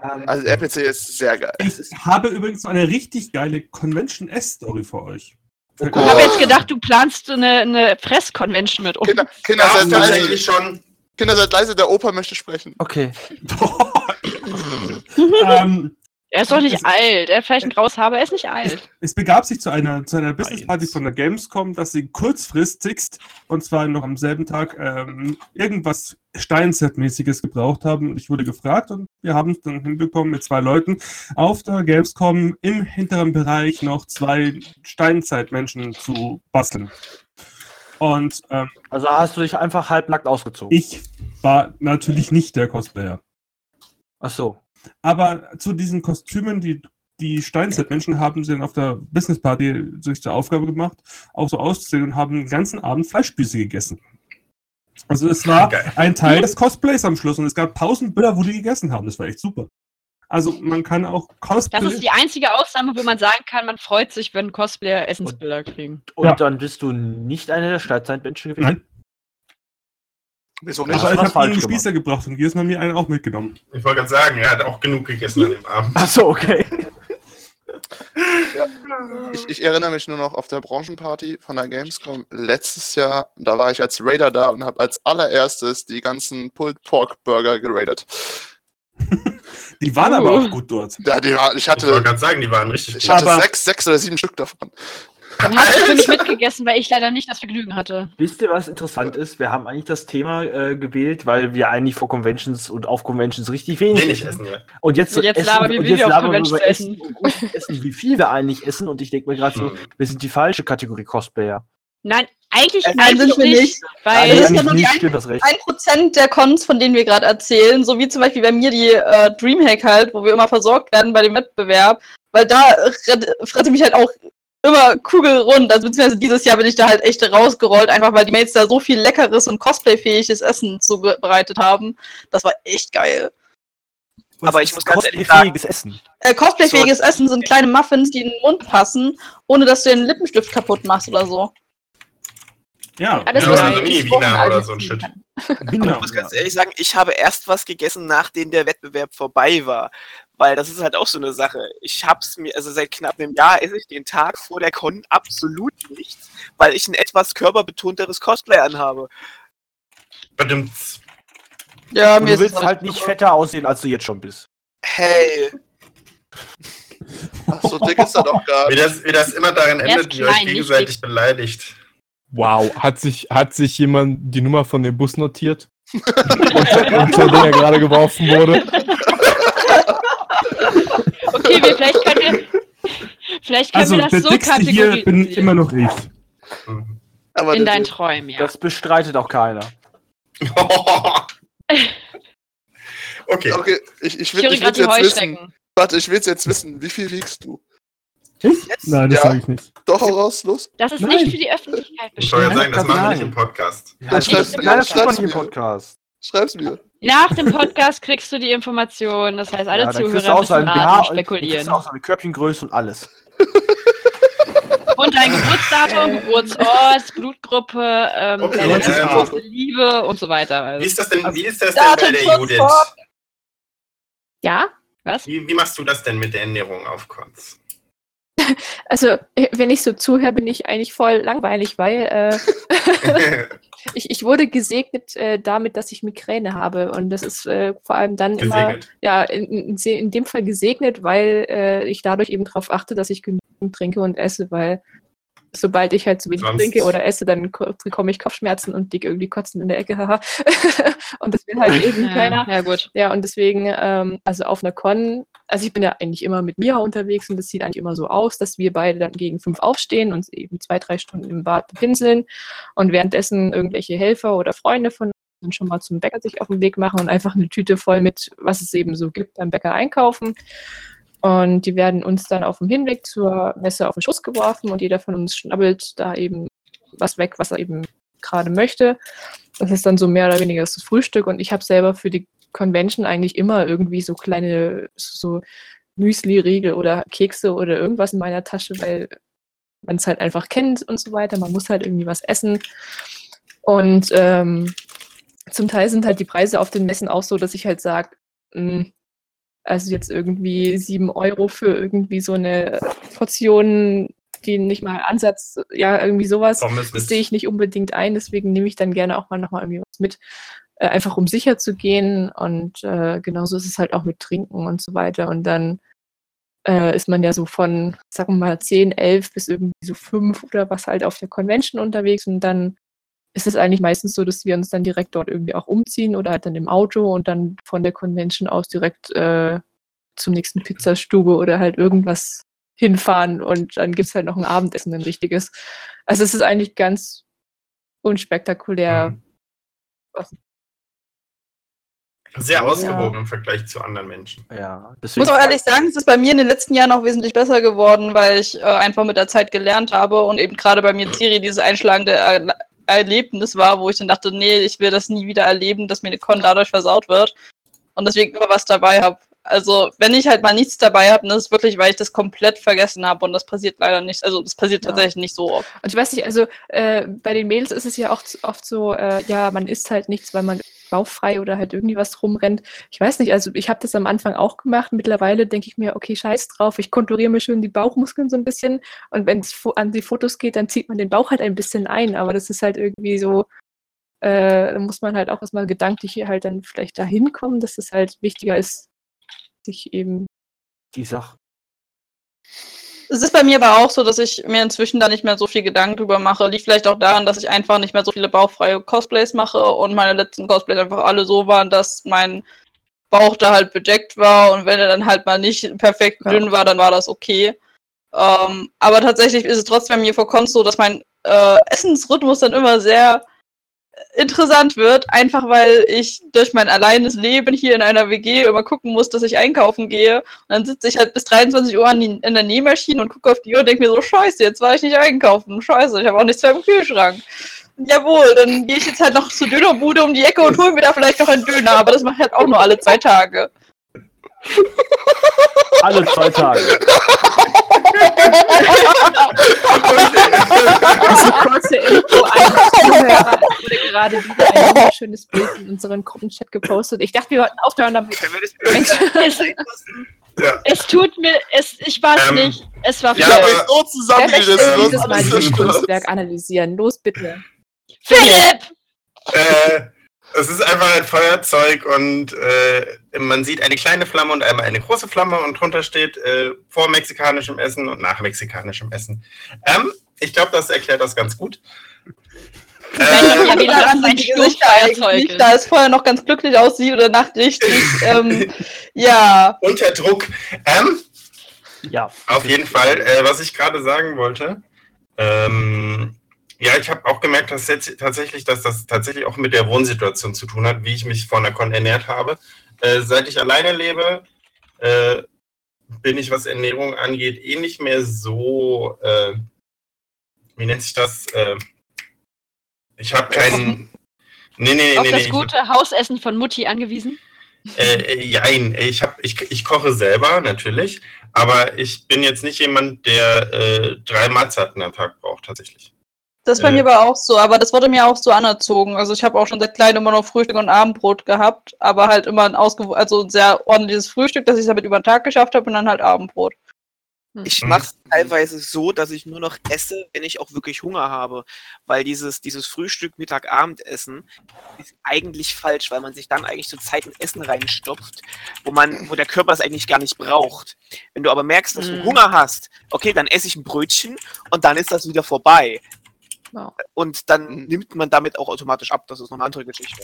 Ähm, Also RPC ist sehr geil. Ich habe übrigens eine richtig geile Convention-S-Story für euch. Oh Ich habe jetzt gedacht, du planst eine, eine Fressconvention mit uns. Kinder, Kinder, Ja, seid leise. schon. Kinder, seid leise, der Opa möchte sprechen. okay. [LAUGHS] ähm, Er ist doch nicht alt. Er hat vielleicht ein graues Haar, aber er ist nicht alt. es begab sich zu einer, zu einer Business-Party von der Gamescom, dass sie kurzfristigst, und zwar noch am selben Tag, ähm, irgendwas Steinzeit-mäßiges gebraucht haben. Und ich wurde gefragt und wir haben es dann hinbekommen, mit zwei Leuten auf der Gamescom im hinteren Bereich noch zwei Steinzeitmenschen zu basteln. Und ähm, Also hast du dich einfach halbnackt ausgezogen. ich war natürlich nicht der Cosplayer. Ach so. Aber zu diesen Kostümen, die die Steinzeitmenschen haben sie dann auf der Business Party sich zur Aufgabe gemacht, auch so auszusehen und haben den ganzen Abend Fleischspieße gegessen. Also es war Geil. ein Teil des Cosplays am Schluss und es gab tausend Bilder, wo die gegessen haben. Das war echt super. Also man kann auch Das Cosplay. ist die einzige Ausnahme, wo man sagen kann, man freut sich, wenn Cosplayer Essensbilder kriegen. Und Ja. dann bist du nicht einer der Steinzeitmenschen gewesen. Nein. Aber ist ich habe einen gemacht. Spießer gebracht und jedes Mal mir einen auch mitgenommen. Ich wollte gerade sagen, er hat auch genug gegessen an dem Abend. Achso, okay. Ich, ich erinnere mich nur noch auf der Branchenparty von der Gamescom letztes Jahr. Da war ich als Raider da und habe als allererstes die ganzen Pulled Pork Burger geradet. Die waren Uh. aber auch gut dort. Ja, die war, ich Ich wollte hatte, gerade sagen, die waren richtig ich gut. hatte Aber- sechs, sechs oder sieben Stück davon. Dann hast du für mich mitgegessen, weil ich leider nicht das Vergnügen hatte. Wisst ihr, was interessant ist? Wir haben eigentlich das Thema äh, gewählt, weil wir eigentlich vor Conventions und auf Conventions richtig wenig Wenig essen, ja. Und jetzt, Und jetzt essen, labern wir, und wie jetzt wir auf labern wir Conventions über Essen, und essen, wie viel wir eigentlich essen. Und ich denke mir gerade so, Hm. wir sind die falsche Kategorie Cosplayer. Nein, eigentlich, Nein, eigentlich sind wir nicht, nicht. weil das Nein, ist eigentlich ja nur die nicht, das recht. ein Prozent der Cons, von denen wir gerade erzählen, so wie zum Beispiel bei mir die äh, Dreamhack halt, wo wir immer versorgt werden bei dem Wettbewerb, weil da rette frette mich halt auch immer kugelrund. Also beziehungsweise dieses Jahr bin ich da halt echt rausgerollt, einfach weil die Mates da so viel leckeres und cosplayfähiges Essen zubereitet haben. Das war echt geil. Und Aber ich muss ganz ehrlich cosplayfähiges Essen. Äh, cosplayfähiges Essen sind kleine Muffins, die in den Mund passen, ohne dass du den Lippenstift kaputt machst oder so. Ja, Alles, Ja, was also man nie in Wiener oder alles so ein Shit. Genau. Ich muss ganz ehrlich sagen, ich habe erst was gegessen, nachdem der Wettbewerb vorbei war. Weil das ist halt auch so eine Sache. Ich hab's mir, also seit knapp einem Jahr esse ich den Tag vor der Con absolut nichts, weil ich ein etwas körperbetonteres Cosplay anhabe. Badimmt's. Ja, Und du willst halt nicht fetter aussehen, als du jetzt schon bist. Hey, Ach, so dick ist er doch gar Wie das, wie das immer daran Er ist endet, wie ihr euch gegenseitig beleidigt. Wow, hat sich, hat sich jemand die Nummer von dem Bus notiert? [LAUGHS] unter den er gerade geworfen wurde. Okay, wir, vielleicht können wir, vielleicht können Also, wir das der so dickste hier bin kategorisieren. immer noch ich. Aber in deinen Träumen, ja. Das bestreitet auch keiner. [LAUGHS] okay. Okay, ich, ich Ich will ich gerade will's die jetzt wissen. Heuschrecken. Warte, ich will jetzt wissen. Wie viel wiegst du? Ich? Jetzt? Nein, das Ja. sage ich nicht. Doch, hau raus, los. Das ist Nein. nicht für die Öffentlichkeit Ich wollte bestimmt. sagen, das machen wir nicht im Podcast. Ja, das schreib's ist mir, nein, das schreib's ist nicht im mir. Podcast. Schreib's mir. Nach dem Podcast kriegst du die Information. Das heißt, alle Ja, Zuhörer auch so ein müssen raten spekulieren. du auch so eine Körbchengröße und alles. [LAUGHS] Und dein Geburtsdatum, [LAUGHS] Geburtsort, Blutgruppe, ähm, Okay, deine letzte Liebe und so weiter. Wie Also, ist das denn, wie ist das denn Datum, bei der Judith? Ja, was? Wie, wie machst du das denn mit der Ernährung auf Cons? [LAUGHS] also äh, wenn ich so zuhöre, bin ich eigentlich voll langweilig, weil äh, [LAUGHS] ich, ich wurde gesegnet äh, damit, dass ich Migräne habe. Und das ist äh, vor allem dann immer, Gesegnet. ja, in, in, in dem Fall gesegnet, weil äh, ich dadurch eben darauf achte, dass ich genügend trinke und esse, weil sobald ich halt zu wenig Sonst- trinke oder esse, dann ko- bekomme ich Kopfschmerzen und dick irgendwie kotzen in der Ecke. haha. [LAUGHS] und das will halt eben keiner. Ja, ja, gut. Ja, und deswegen, ähm, also auf einer Con, also ich bin ja eigentlich immer mit Mia unterwegs und das sieht eigentlich immer so aus, dass wir beide dann gegen fünf aufstehen und eben zwei, drei Stunden im Bad pinseln und währenddessen irgendwelche Helfer oder Freunde von uns dann schon mal zum Bäcker sich auf den Weg machen und einfach eine Tüte voll mit, was es eben so gibt, beim Bäcker einkaufen. Und die werden uns dann auf dem Hinweg zur Messe auf den Schuss geworfen und jeder von uns schnabbelt da eben was weg, was er eben gerade möchte. Das ist dann so mehr oder weniger das Frühstück und ich habe selber für die Convention eigentlich immer irgendwie so kleine so Müsli-Riegel oder Kekse oder irgendwas in meiner Tasche, weil man es halt einfach kennt und so weiter. Man muss halt irgendwie was essen. Und ähm, zum Teil sind halt die Preise auf den Messen auch so, dass ich halt sage, also jetzt irgendwie sieben Euro für irgendwie so eine Portion, die nicht mal Ansatz, ja, irgendwie sowas. Das sehe ich nicht unbedingt ein, deswegen nehme ich dann gerne auch mal nochmal irgendwie was mit, äh, einfach um sicher zu gehen. Und äh, genauso ist es halt auch mit Trinken und so weiter. Und dann äh, ist man ja so von, sagen wir mal, 10, 11 bis irgendwie so 5 oder was halt auf der Convention unterwegs. Und dann ist es eigentlich meistens so, dass wir uns dann direkt dort irgendwie auch umziehen oder halt dann im Auto und dann von der Convention aus direkt äh, zum nächsten Pizzastube oder halt irgendwas hinfahren und dann gibt es halt noch ein Abendessen, ein richtiges. Also es ist eigentlich ganz unspektakulär. Mhm. Sehr ausgewogen im Vergleich zu anderen Menschen. Ja, Ich muss auch ehrlich sagen, es ist bei mir in den letzten Jahren auch wesentlich besser geworden, weil ich äh, einfach mit der Zeit gelernt habe und eben gerade bei mir Siri dieses einschlagende er Erlebnis war, wo ich dann dachte, nee, ich will das nie wieder erleben, dass mir eine Con dadurch versaut wird und deswegen immer was dabei habe. Also, wenn ich halt mal nichts dabei habe, dann ist es wirklich, weil ich das komplett vergessen habe und das passiert leider nicht. Also, das passiert Ja. tatsächlich nicht so oft. Und ich weiß nicht, also äh, bei den Mädels ist es ja auch oft so, äh, ja, man isst halt nichts, weil man bauchfrei oder halt irgendwie was rumrennt. Ich weiß nicht, also ich habe das am Anfang auch gemacht. Mittlerweile denke ich mir, okay, scheiß drauf, ich konturiere mir schön die Bauchmuskeln so ein bisschen. Und wenn es an die Fotos geht, dann zieht man den Bauch halt ein bisschen ein. Aber das ist halt irgendwie so, äh, muss man halt auch erstmal gedanklich hier halt dann vielleicht dahin kommen, dass es halt wichtiger ist, sich eben Die Sache. Es ist bei mir aber auch so, dass ich mir inzwischen da nicht mehr so viel Gedanken drüber mache. Liegt vielleicht auch daran, dass ich einfach nicht mehr so viele bauchfreie Cosplays mache und meine letzten Cosplays einfach alle so waren, dass mein Bauch da halt bedeckt war und wenn er dann halt mal nicht perfekt dünn war, dann war das okay. Ähm, aber tatsächlich ist es trotzdem bei mir vor Cons so, dass mein äh, Essensrhythmus dann immer sehr interessant wird, einfach weil ich durch mein alleines Leben hier in einer WG immer gucken muss, dass ich einkaufen gehe. Und dann sitze ich halt bis 23 Uhr an die, in der Nähmaschine und gucke auf die Uhr und denke mir so, scheiße, jetzt war ich nicht einkaufen. Scheiße, ich habe auch nichts mehr im Kühlschrank. Jawohl, dann gehe ich jetzt halt noch zur Dönerbude um die Ecke und hole mir da vielleicht noch einen Döner, aber das mache ich halt auch nur alle zwei Tage. Alle zwei Tage. Also kurze Info [LAUGHS] wurde gerade wieder ein wunderschönes Bild in unseren Gruppenchat gepostet. Ich dachte, wir wollten aufhören damit. Können wir das [LAUGHS] Es, Ja. es tut mir, es, ich war es Ähm, nicht. Es war ja, Philipp. aber- so Wer zusammengerissen. möchte wird, dieses Mal dieses. Kunstwerk analysieren? Los, bitte. Philipp! Äh, es ist einfach ein Feuerzeug und äh, man sieht eine kleine Flamme und einmal eine große Flamme und drunter steht äh, vor mexikanischem Essen und nach mexikanischem Essen. Ähm, ich glaube, das erklärt das ganz gut. Äh, ja, wie das ein Gesichter ist. da es vorher noch ganz glücklich aussieht oder nachrichtig. [LAUGHS] ähm, ja, unter Druck. Ähm, Ja. Auf jeden Fall, äh, was ich gerade sagen wollte, ähm, ja, ich habe auch gemerkt, dass jetzt tatsächlich, dass das tatsächlich auch mit der Wohnsituation zu tun hat, wie ich mich vor der Con ernährt habe. Äh, seit ich alleine lebe, äh, bin ich, was Ernährung angeht, eh nicht mehr so, äh, wie nennt sich das? Äh, ich habe keinen. Nee, nee, Auf nee, nee. das ich- gute Hausessen von Mutti angewiesen? äh, äh, jein, ich, hab, ich, ich koche selber natürlich, aber ich bin jetzt nicht jemand, der äh, drei Mahlzeiten am Tag braucht, tatsächlich. Das bei Äh. mir aber auch so, aber das wurde mir auch so anerzogen. Also ich habe auch schon seit klein immer noch Frühstück und Abendbrot gehabt, aber halt immer ein ausgewo also ein sehr ordentliches Frühstück, dass ich es damit über den Tag geschafft habe und dann halt Abendbrot. Ich Mhm. mache es teilweise so, dass ich nur noch esse, wenn ich auch wirklich Hunger habe. Weil dieses, dieses Frühstück, Mittag, Abendessen ist eigentlich falsch, weil man sich dann eigentlich zu Zeiten Essen reinstopft, wo man, wo der Körper es eigentlich gar nicht braucht. Wenn du aber merkst, dass du Hunger hast, okay, dann esse ich ein Brötchen und dann ist das wieder vorbei. Ja. Und dann Mhm. nimmt man damit auch automatisch ab. Das ist noch eine andere Geschichte.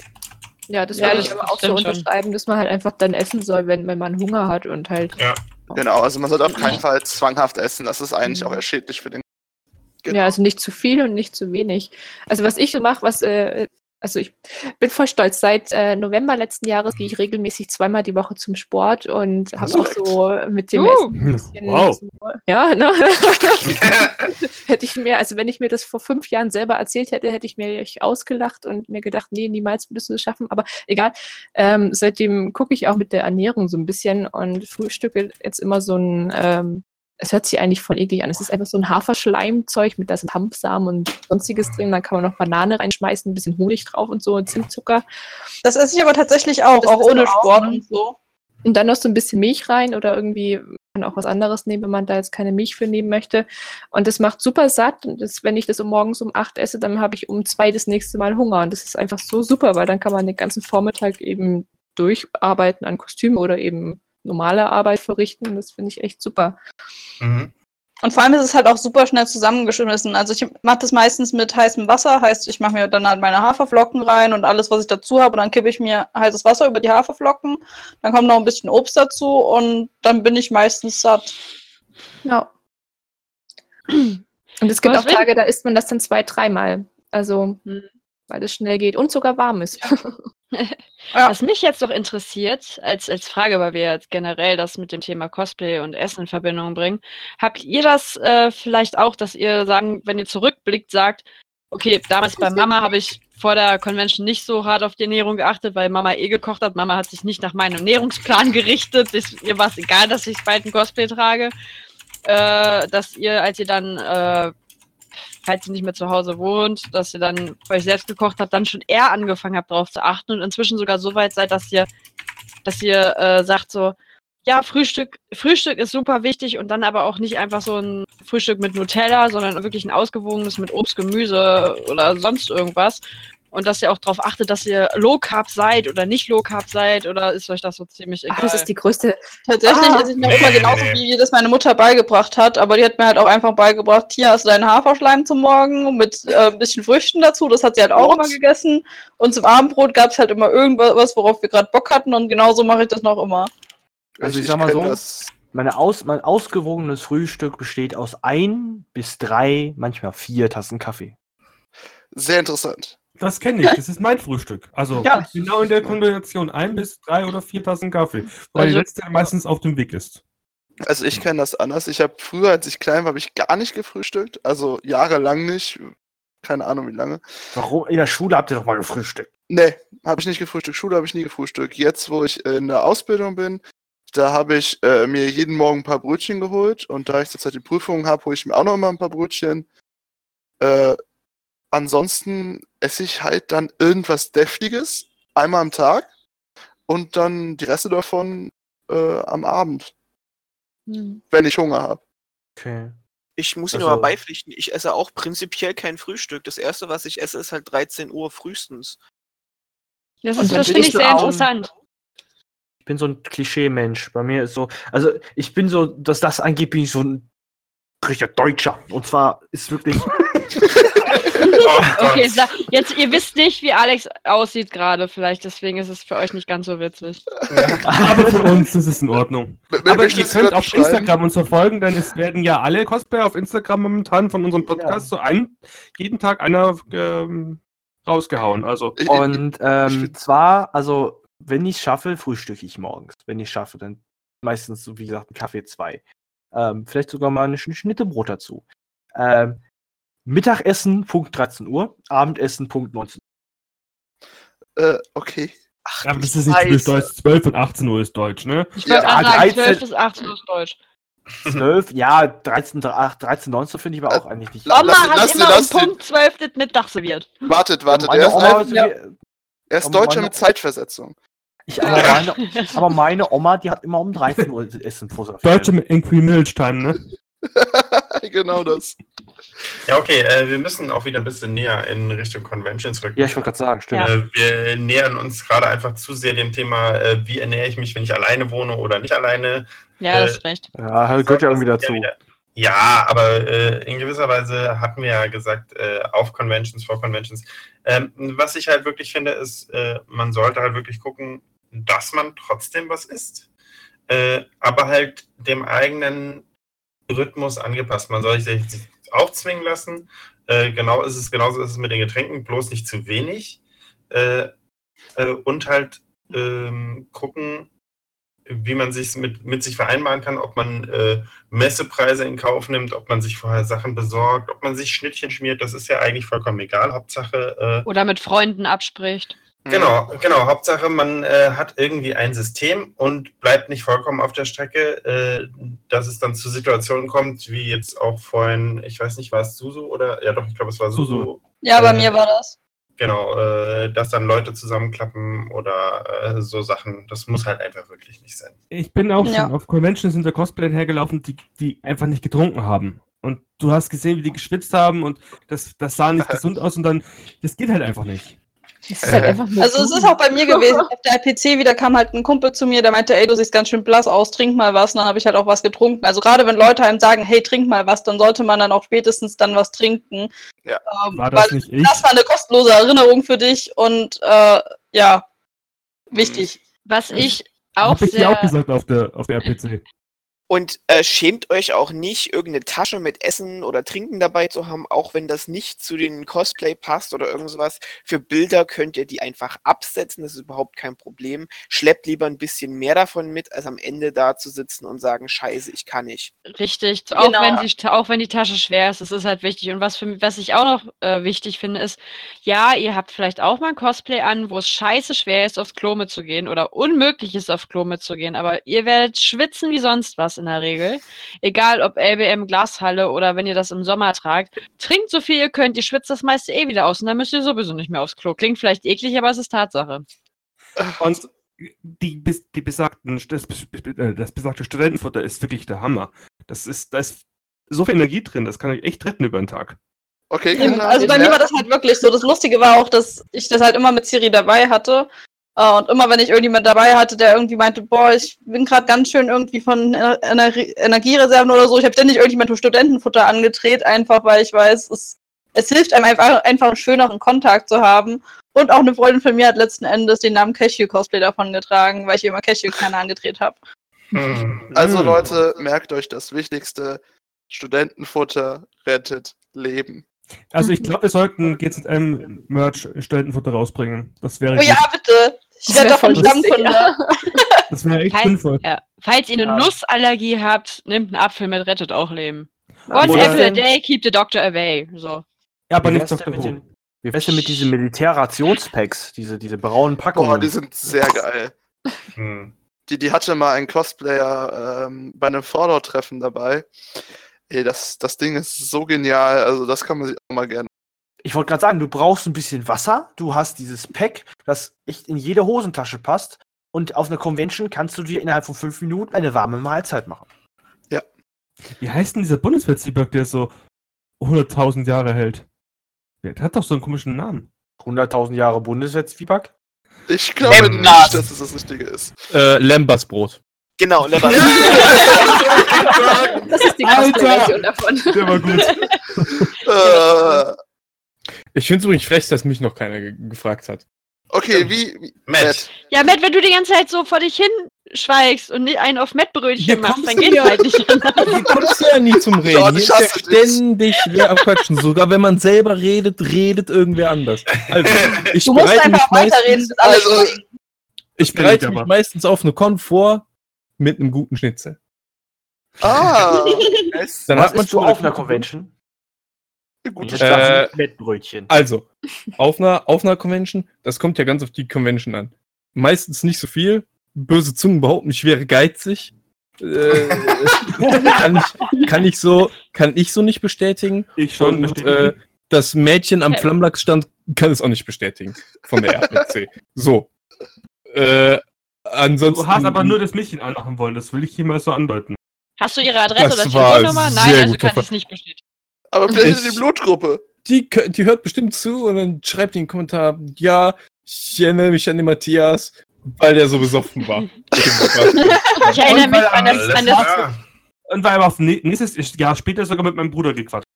Ja, das Ja, würde das ich aber auch so stimmt schon. unterschreiben, dass man halt einfach dann essen soll, wenn, wenn man Hunger hat und halt. Ja. Genau, also man sollte auf keinen Fall zwanghaft essen. Das ist eigentlich auch eher schädlich für den. Genau. Ja, also nicht zu viel und nicht zu wenig. Also was ich so mache, was, äh, also ich bin voll stolz. Seit äh, November letzten Jahres gehe ich regelmäßig zweimal die Woche zum Sport und habe auch so mit dem Uh. Essen ein bisschen. Wow. so- Ja, ne? [LAUGHS] hätte ich mir, also wenn ich mir das vor fünf Jahren selber erzählt hätte, hätte ich mir ausgelacht und mir gedacht, nee, niemals würdest du es schaffen. Aber egal. Ähm, seitdem gucke ich auch mit der Ernährung so ein bisschen und frühstücke jetzt immer so ein, ähm, es hört sich eigentlich voll eklig an. Es ist einfach so ein Haferschleimzeug mit da sind Hanfsamen und sonstiges drin. Dann kann man noch Banane reinschmeißen, ein bisschen Honig drauf und so und Zimtzucker. Das esse ich aber tatsächlich auch, Das auch ohne Sport und so. Und dann noch so ein bisschen Milch rein oder irgendwie kann auch was anderes nehmen, wenn man da jetzt keine Milch für nehmen möchte. Und das macht super satt. Und das, wenn ich das um morgens um acht esse, dann habe ich um zwei das nächste Mal Hunger. Und das ist einfach so super, weil dann kann man den ganzen Vormittag eben durcharbeiten an Kostüme oder eben normale Arbeit verrichten. Das finde ich echt super. Mhm. Und vor allem ist es halt auch super schnell zusammengeschmissen. Also ich mache das meistens mit heißem Wasser, heißt ich mache mir dann halt meine Haferflocken rein und alles, was ich dazu habe, und dann kippe ich mir heißes Wasser über die Haferflocken. Dann kommt noch ein bisschen Obst dazu und dann bin ich meistens satt. Ja. Und es gibt auch Tage, da isst man das dann zwei, dreimal. Also, Hm. Weil es schnell geht und sogar warm ist. [LAUGHS] Ja. Was mich jetzt noch interessiert, als, als Frage, weil wir jetzt generell das mit dem Thema Cosplay und Essen in Verbindung bringen, habt ihr das äh, vielleicht auch, dass ihr sagen, wenn ihr zurückblickt, sagt, okay, damals bei Mama habe ich vor der Convention nicht so hart auf die Ernährung geachtet, weil Mama eh gekocht hat. Mama hat sich nicht nach meinem Ernährungsplan [LAUGHS] gerichtet. Ist, ihr war es egal, dass ich bald ein Cosplay trage. Äh, dass ihr, als ihr dann, äh, falls ihr nicht mehr zu Hause wohnt, dass ihr dann für euch selbst gekocht habt, dann schon eher angefangen habt, darauf zu achten und inzwischen sogar so weit seid, dass ihr, dass ihr äh, sagt so, ja, Frühstück, Frühstück ist super wichtig und dann aber auch nicht einfach so ein Frühstück mit Nutella, sondern wirklich ein ausgewogenes mit Obst, Gemüse oder sonst irgendwas. Und dass ihr auch darauf achtet, dass ihr Low Carb seid oder nicht Low Carb seid oder ist euch das so ziemlich egal? Ach, das ist die größte. Tatsächlich Ah. esse ich noch Nee, immer nee, genauso, nee. wie das meine Mutter beigebracht hat. Aber die hat mir halt auch einfach beigebracht, hier hast du deinen Haferschleim zum Morgen mit äh, ein bisschen Früchten dazu. Das hat sie halt auch immer gegessen. Und zum Abendbrot gab es halt immer irgendwas, worauf wir gerade Bock hatten. Und genauso mache ich das noch immer. Also ich sag mal so, Meine aus, mein ausgewogenes Frühstück besteht aus ein bis drei, manchmal vier Tassen Kaffee. sehr interessant. Das kenne ich, das ist mein Frühstück. Also Ja. genau in der Kombination ein bis drei oder vier Tassen Kaffee. Weil Also- die letzte meistens auf dem Weg ist. Also ich kenne das anders. Ich habe früher, als ich klein war, habe ich gar nicht gefrühstückt. Also jahrelang nicht. Keine Ahnung wie lange. Warum? In der Schule habt ihr doch mal gefrühstückt. Nee, habe ich nicht gefrühstückt. Schule habe ich nie gefrühstückt. Jetzt, wo ich in der Ausbildung bin, da habe ich äh, mir jeden Morgen ein paar Brötchen geholt. Und da ich zurzeit die Prüfungen habe, hole ich mir auch noch mal ein paar Brötchen. Äh, ansonsten esse ich halt dann irgendwas Deftiges einmal am Tag und dann die Reste davon äh, am Abend, Hm. wenn ich Hunger habe. Okay. Ich muss Ihnen Also- aber beipflichten, ich esse auch prinzipiell kein Frühstück. Das erste, was ich esse, ist halt 13 Uhr frühestens. Das, Und ist, das finde ich sehr interessant. Ich bin so ein Klischee-Mensch. Bei mir ist so, also ich bin so, dass das angeht, bin ich so ein richtiger Deutscher. Und zwar ist wirklich, [LAUGHS] [LAUGHS] Oh. [LAUGHS] Okay, jetzt, ihr wisst nicht, wie Alex aussieht gerade, vielleicht, deswegen ist es für euch nicht ganz so witzig. Aber für uns ist es in Ordnung. M- Aber ihr könnt auf beschreiben? Instagram uns verfolgen, denn es werden ja alle Cosplayer auf Instagram momentan von unserem Podcast so ein, jeden Tag einer ähm, rausgehauen. Also und ähm, zwar, also wenn ich schaffe, frühstücke ich morgens. Wenn ich schaffe, dann meistens so wie gesagt ein Kaffee zwei. Ähm, vielleicht sogar mal eine Sch- Schnitte Brot dazu. Ähm, Mittagessen Punkt 13 Uhr, Abendessen Punkt 19 Äh, okay. Ach, aber das ist nicht typisch. Deutsch. 12 und 18 Uhr ist Deutsch, ne? Ich Ja, sagen, 13 12 bis 18 Uhr ist Deutsch. Uhr. 12, ja, 13, 8, 13, 19 finde ich aber auch eigentlich nicht. Oma lass- hat lass immer um das den- Punkt 12 das Mittag serviert. Wartet, wartet. Er ist, Oma, ein, ja. er ist Deutscher meine- mit Zeitversetzung. ich, aber, meine, aber meine Oma, die hat immer um 13 Uhr Essen vor sich. Deutsche mit Inqui Milch Time, ne? [LAUGHS] genau das. Ja, okay, äh, wir müssen auch wieder ein bisschen näher in Richtung Conventions rücken. Ja, ich wollte gerade sagen, stimmt. Ja. Äh, wir nähern uns gerade einfach zu sehr dem Thema, äh, wie ernähre ich mich, wenn ich alleine wohne oder nicht alleine. Ja, Äh, das ist recht. Ja, gehört ja irgendwie Ja, dazu. wieder- Ja, aber äh, in gewisser Weise hatten wir ja gesagt, äh, auf Conventions, vor Conventions. Ähm, was ich halt wirklich finde, ist, äh, man sollte halt wirklich gucken, dass man trotzdem was isst, äh, aber halt dem eigenen Rhythmus angepasst. Man soll sich aufzwingen lassen. Äh, genau ist es, genauso ist es mit den Getränken, bloß nicht zu wenig. Äh, äh, und halt ähm, gucken, wie man sich mit, mit sich vereinbaren kann, ob man äh, Messepreise in Kauf nimmt, ob man sich vorher Sachen besorgt, ob man sich Schnittchen schmiert, das ist ja eigentlich vollkommen egal. Hauptsache, äh, Oder mit Freunden abspricht. Genau, genau, Hauptsache man äh, hat irgendwie ein System und bleibt nicht vollkommen auf der Strecke, äh, dass es dann zu Situationen kommt, wie jetzt auch vorhin, ich weiß nicht, war es Susu oder, ja doch, ich glaube, es war Susu. Ja, bei Äh, mir war das. Genau, äh, dass dann Leute zusammenklappen oder äh, so Sachen, das muss halt einfach wirklich nicht sein. Ich bin auch Ja. schon auf Conventions hinter Cosplayern hergelaufen, die, die einfach nicht getrunken haben. Und du hast gesehen, wie die geschwitzt haben und das, das sah nicht [LAUGHS] gesund aus und dann, das geht halt einfach nicht. Halt nur Also es ist auch bei mir [LAUGHS] gewesen. Auf der IPC wieder kam halt ein Kumpel zu mir, der meinte, ey, du siehst ganz schön blass aus, trink mal was. Und dann habe ich halt auch was getrunken. Also gerade wenn Leute einem sagen, hey, trink mal was, dann sollte man dann auch spätestens dann was trinken. Ja. Ähm, War das weil nicht ich? das war eine kostenlose Erinnerung für dich und äh, ja, wichtig. Was ich auch Hab ich dir sehr. auch gesagt auf der, auf der RPC. Und äh, schämt euch auch nicht, irgendeine Tasche mit Essen oder Trinken dabei zu haben, auch wenn das nicht zu den Cosplay passt oder irgend sowas. Für Bilder könnt ihr die einfach absetzen, das ist überhaupt kein Problem. Schleppt lieber ein bisschen mehr davon mit, als am Ende da zu sitzen und sagen, scheiße, ich kann nicht. Richtig, auch, Genau. wenn die, auch wenn die Tasche schwer ist, das ist halt wichtig. Und was, für, was ich auch noch äh, wichtig finde, ist, ja, ihr habt vielleicht auch mal ein Cosplay an, wo es scheiße schwer ist, aufs Klo mitzugehen oder unmöglich ist, aufs Klo mitzugehen, aber ihr werdet schwitzen wie sonst was in der Regel. Egal ob LBM Glashalle oder wenn ihr das im Sommer tragt. Trinkt so viel ihr könnt, ihr schwitzt das meiste eh wieder aus und dann müsst ihr sowieso nicht mehr aufs Klo. Klingt vielleicht eklig, aber es ist Tatsache. Und die, die besagten, das, äh, das besagte Studentenfutter ist wirklich der Hammer. Das ist, da ist so viel Energie drin, das kann euch echt retten über den Tag. Okay, Kinder, also bei mir war das halt wirklich so. Das Lustige war auch, dass ich das halt immer mit Siri dabei hatte. Äh, Und immer wenn ich irgendjemand dabei hatte, der irgendwie meinte, boah, ich bin gerade ganz schön irgendwie von Ener Ener Energiereserven oder so, ich habe ständig irgendjemand mit Studentenfutter angedreht, einfach weil ich weiß, es, es hilft einem einfach, einfach einen schöneren Kontakt zu haben. Und auch eine Freundin von mir hat letzten Endes den Namen Cashew Cosplay davon getragen, weil ich immer Cashew-Kerne angedreht habe. Hm. Also Mm. Leute, merkt euch das Wichtigste. Studentenfutter rettet Leben. Also ich glaube, wir sollten GZM-Merch Studentenfutter rausbringen. Das wäre Oh ja, gut. bitte. Ich Das werde voll lustig, Stammkunde. [LAUGHS] Das wäre echt Kein- sinnvoll. Ja. Falls ihr eine Ja. Nussallergie habt, nehmt einen Apfel mit, rettet auch Leben. Oder- One apple a day, keep the doctor away. So. Ja, aber nicht Dr. Who. wie wär's denn mit diesen Militärrationspacks, diese, diese braunen Packungen? Boah, die sind sehr geil. Hm. Die, die hatte mal ein Cosplayer ähm, bei einem Fallout-Treffen dabei. Ey, das, das Ding ist so genial, also das kann man sich auch mal gerne. Ich wollte gerade sagen, du brauchst ein bisschen Wasser, du hast dieses Pack, das echt in jede Hosentasche passt und auf einer Convention kannst du dir innerhalb von fünf Minuten eine warme Mahlzeit machen. Wie heißt denn dieser Bundeswehr-Zwieback, der so 100.000 Jahre hält? Der hat doch so einen komischen Namen. 100.000 Jahre Bundeswehr-Zwieback? Ich glaube Lembas. nicht, dass es das Richtige ist. Äh, Lembersbrot. Genau, Lever. [LAUGHS] Das ist die Alter! Cosplay-Version davon. Der war gut. äh, Ich finde es übrigens frech, dass mich noch keiner ge gefragt hat. okay, wie. wie Matt. Ja, Matt, wenn du die ganze Zeit so vor dich hin schweigst und nicht einen auf Hier Mettbrötchen machst, kommst dann geht's ja. halt nicht anders. [LAUGHS] Hier kommst du ja nie zum Reden. Gott, Hier ich ist ja ständig wer am Quatschen. Sogar wenn man selber redet, redet irgendwer anders. Also, [LAUGHS] ich Du musst bereite mich einfach weiterreden, also- ich bereite ich mich aber. meistens auf eine Con vor mit einem guten Schnitzel. Ah, es, [LAUGHS] Dann Was hat man schon auf eine einer Convention? Gut. Ich Äh, dachte, Mettbrötchen. Also, auf einer, auf einer Convention, das kommt ja ganz auf die Convention an. Meistens nicht so viel. Böse Zungen behaupten, ich wäre geizig. Äh, [LAUGHS] kann, ich, kann, ich so, kann ich so nicht bestätigen. Ich schon. Und äh, das Mädchen am. Flammlachsstand kann es auch nicht bestätigen. Von der RPC. So. Äh, ansonsten. du hast aber nur das Mädchen anmachen wollen, das will ich hier mal so andeuten. Hast du ihre Adresse Das oder Telefonnummer? Nein, also kann ich es nicht bestätigen. Aber vielleicht in die Blutgruppe. die, die hört bestimmt zu und dann schreibt die in den Kommentar, ja, ich erinnere mich an den Matthias, weil der so besoffen war. [LAUGHS] Ich erinnere Und mich weil an das, an das. Und war aber auf nä- nächstes Jahr später sogar mit meinem Bruder gequatscht.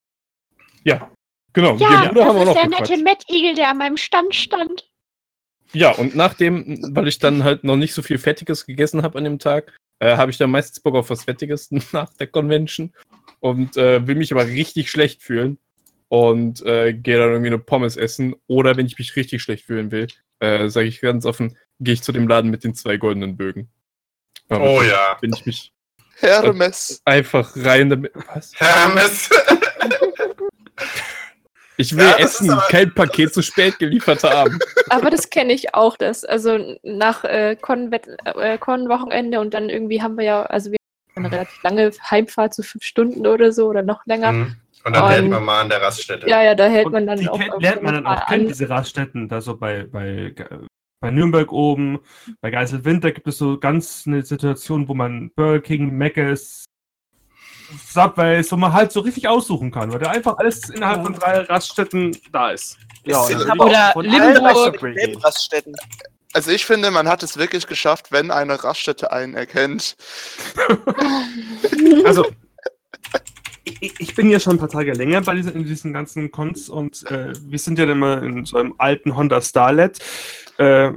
ja, genau. Ja, den Bruder haben wir das noch ist der gequatscht. nette Mettigel, der an meinem Stand stand. Ja, und nachdem, weil ich dann halt noch nicht so viel Fettiges gegessen habe an dem Tag, äh, habe ich dann meistens Bock auf was Fettiges [LAUGHS] nach der Convention und äh, will mich aber richtig schlecht fühlen und äh, gehe dann irgendwie eine Pommes essen. Oder wenn ich mich richtig schlecht fühlen will, äh, sage ich ganz offen, gehe ich zu dem Laden mit den zwei goldenen Bögen. Aber Oh ja. Wenn ich mich Hermes. einfach rein damit. Was? Hermes. [LAUGHS] Ich will Ja, essen, aber- kein Paket zu spät geliefert haben. Aber das kenne ich auch, das. Also nach äh, Con-Wett- äh, Con-Wochenende und dann irgendwie haben wir ja, also wir eine relativ lange Heimfahrt, so fünf Stunden oder so oder noch länger. Mhm. Und dann Und- hält man mal an der Raststätte. Ja, ja, da hält Und man dann die auch. kennt, lernt man dann auch kennen, diese Raststätten, da so bei, bei, bei Nürnberg oben, bei Geiselwinter gibt es so ganz eine Situation, wo man Burger King, Mc's, Subway, wo man halt so richtig aussuchen kann, weil da einfach alles innerhalb von drei Raststätten da ist. Ja, Ist Oder Limburg. Raststätten. Also ich finde, man hat es wirklich geschafft, wenn eine Raststätte einen erkennt. [LAUGHS] Also, ich, ich bin ja schon ein paar Tage länger bei diesen, in diesen ganzen Cons und äh, wir sind ja dann mal in so einem alten Honda Starlet. Äh,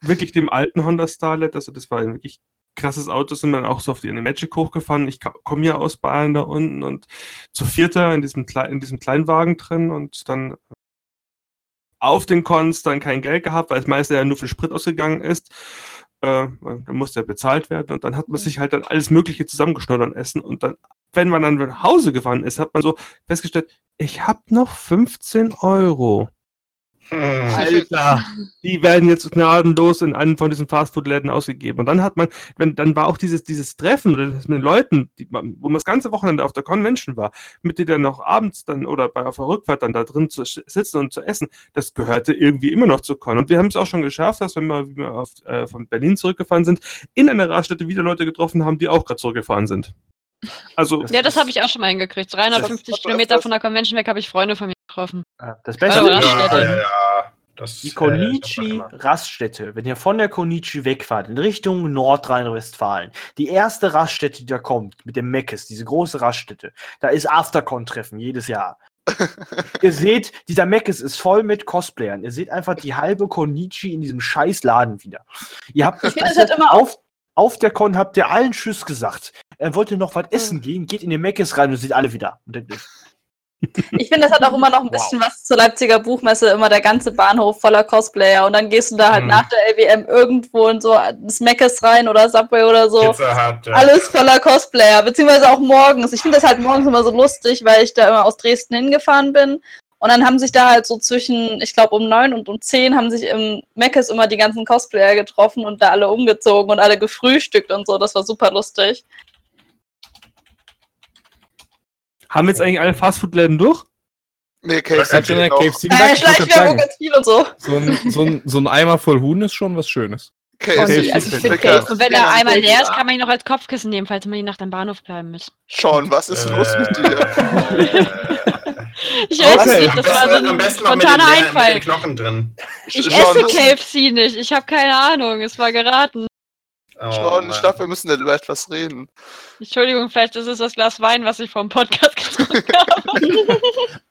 wirklich dem alten Honda Starlet, also das war ein wirklich krasses Auto, sind dann auch so auf die Animagic hochgefahren. Ich komme ja aus Bayern da unten und zu vierter in diesem, Klei in diesem Kleinwagen drin und dann auf den Cons dann kein Geld gehabt, weil es meistens ja nur für Sprit ausgegangen ist. Äh, dann musste er bezahlt werden und dann hat man sich halt dann alles Mögliche zusammengeschnurrt an Essen und dann, wenn man dann nach Hause gefahren ist, hat man so festgestellt, ich habe noch 15 Euro. Hm. Alter, die werden jetzt gnadenlos in einem von diesen Fastfood-Läden ausgegeben. Und dann hat man, wenn, dann war auch dieses, dieses Treffen oder das mit den Leuten, die, man- wo man das ganze Wochenende auf der Convention war, mit denen dann noch abends dann oder bei auf der Rückfahrt dann da drin zu sitzen und zu essen, das gehörte irgendwie immer noch zu Con. Und wir haben es auch schon geschafft, dass wenn wir, wie wir auf, äh, von Berlin zurückgefahren sind, in einer Raststätte wieder Leute getroffen haben, die auch gerade zurückgefahren sind. Also, Ja, das habe ich auch schon mal hingekriegt. 350 Das- Kilometer von der Convention weg habe ich Freunde von mir getroffen. Ja, Das Beste Also, Ja, Raststätte. ja, ja. Das, die äh, Konichi das macht Raststätte, wenn ihr von der Konichi wegfahrt, in Richtung Nordrhein-Westfalen, die erste Raststätte, die da kommt, mit dem Meckes, diese große Raststätte, da ist Aftercon-Treffen jedes Jahr. [LAUGHS] ihr seht, dieser Meckes ist voll mit Cosplayern. Ihr seht einfach die halbe Konichi in diesem scheiß Laden wieder. Ihr habt Ich finde, das [LAUGHS] hat immer auf, auf der Con habt ihr allen Tschüss gesagt. Er wollte noch was essen gehen, geht in den Meckes rein und seht alle wieder. Und denkt Ich finde, das hat auch immer noch ein bisschen was zur Leipziger Buchmesse, immer der ganze Bahnhof voller Cosplayer und dann gehst du da halt Mhm. nach der LWM irgendwo in so ins Meckes rein oder Subway oder so. Hut, ja. Alles voller Cosplayer, beziehungsweise auch morgens. Ich finde das halt morgens immer so lustig, weil ich da immer aus Dresden hingefahren bin. Und dann haben sich da halt so zwischen, ich glaube um neun und um zehn haben sich im Meckes immer die ganzen Cosplayer getroffen und da alle umgezogen und alle gefrühstückt und so. Das war super lustig. Haben jetzt eigentlich alle Fastfood-Läden durch? Nee, KFC hat schon der. KFC Äh, gesagt, ich wollte Schleichwerbung gerade sagen, ganz viel und so. so ein, so, ein, so ein Eimer voll Huhn ist schon was Schönes. KFC Also ist ich finde. KFC Und wenn er einmal das leer ist kann man ihn noch als Kopfkissen nehmen, falls man die Nacht am Bahnhof bleiben muss. Sean, was ist los mit dir? [LAUGHS] Ich weiß Okay. nicht, das war so ein spontaner Einfall. Ich esse KFC nicht, ich habe keine Ahnung, es war geraten. Oh, Sean, ich glaube, wir müssen über etwas reden. Entschuldigung, vielleicht ist es das Glas Wein, was ich vom Podcast getrunken habe. [LAUGHS]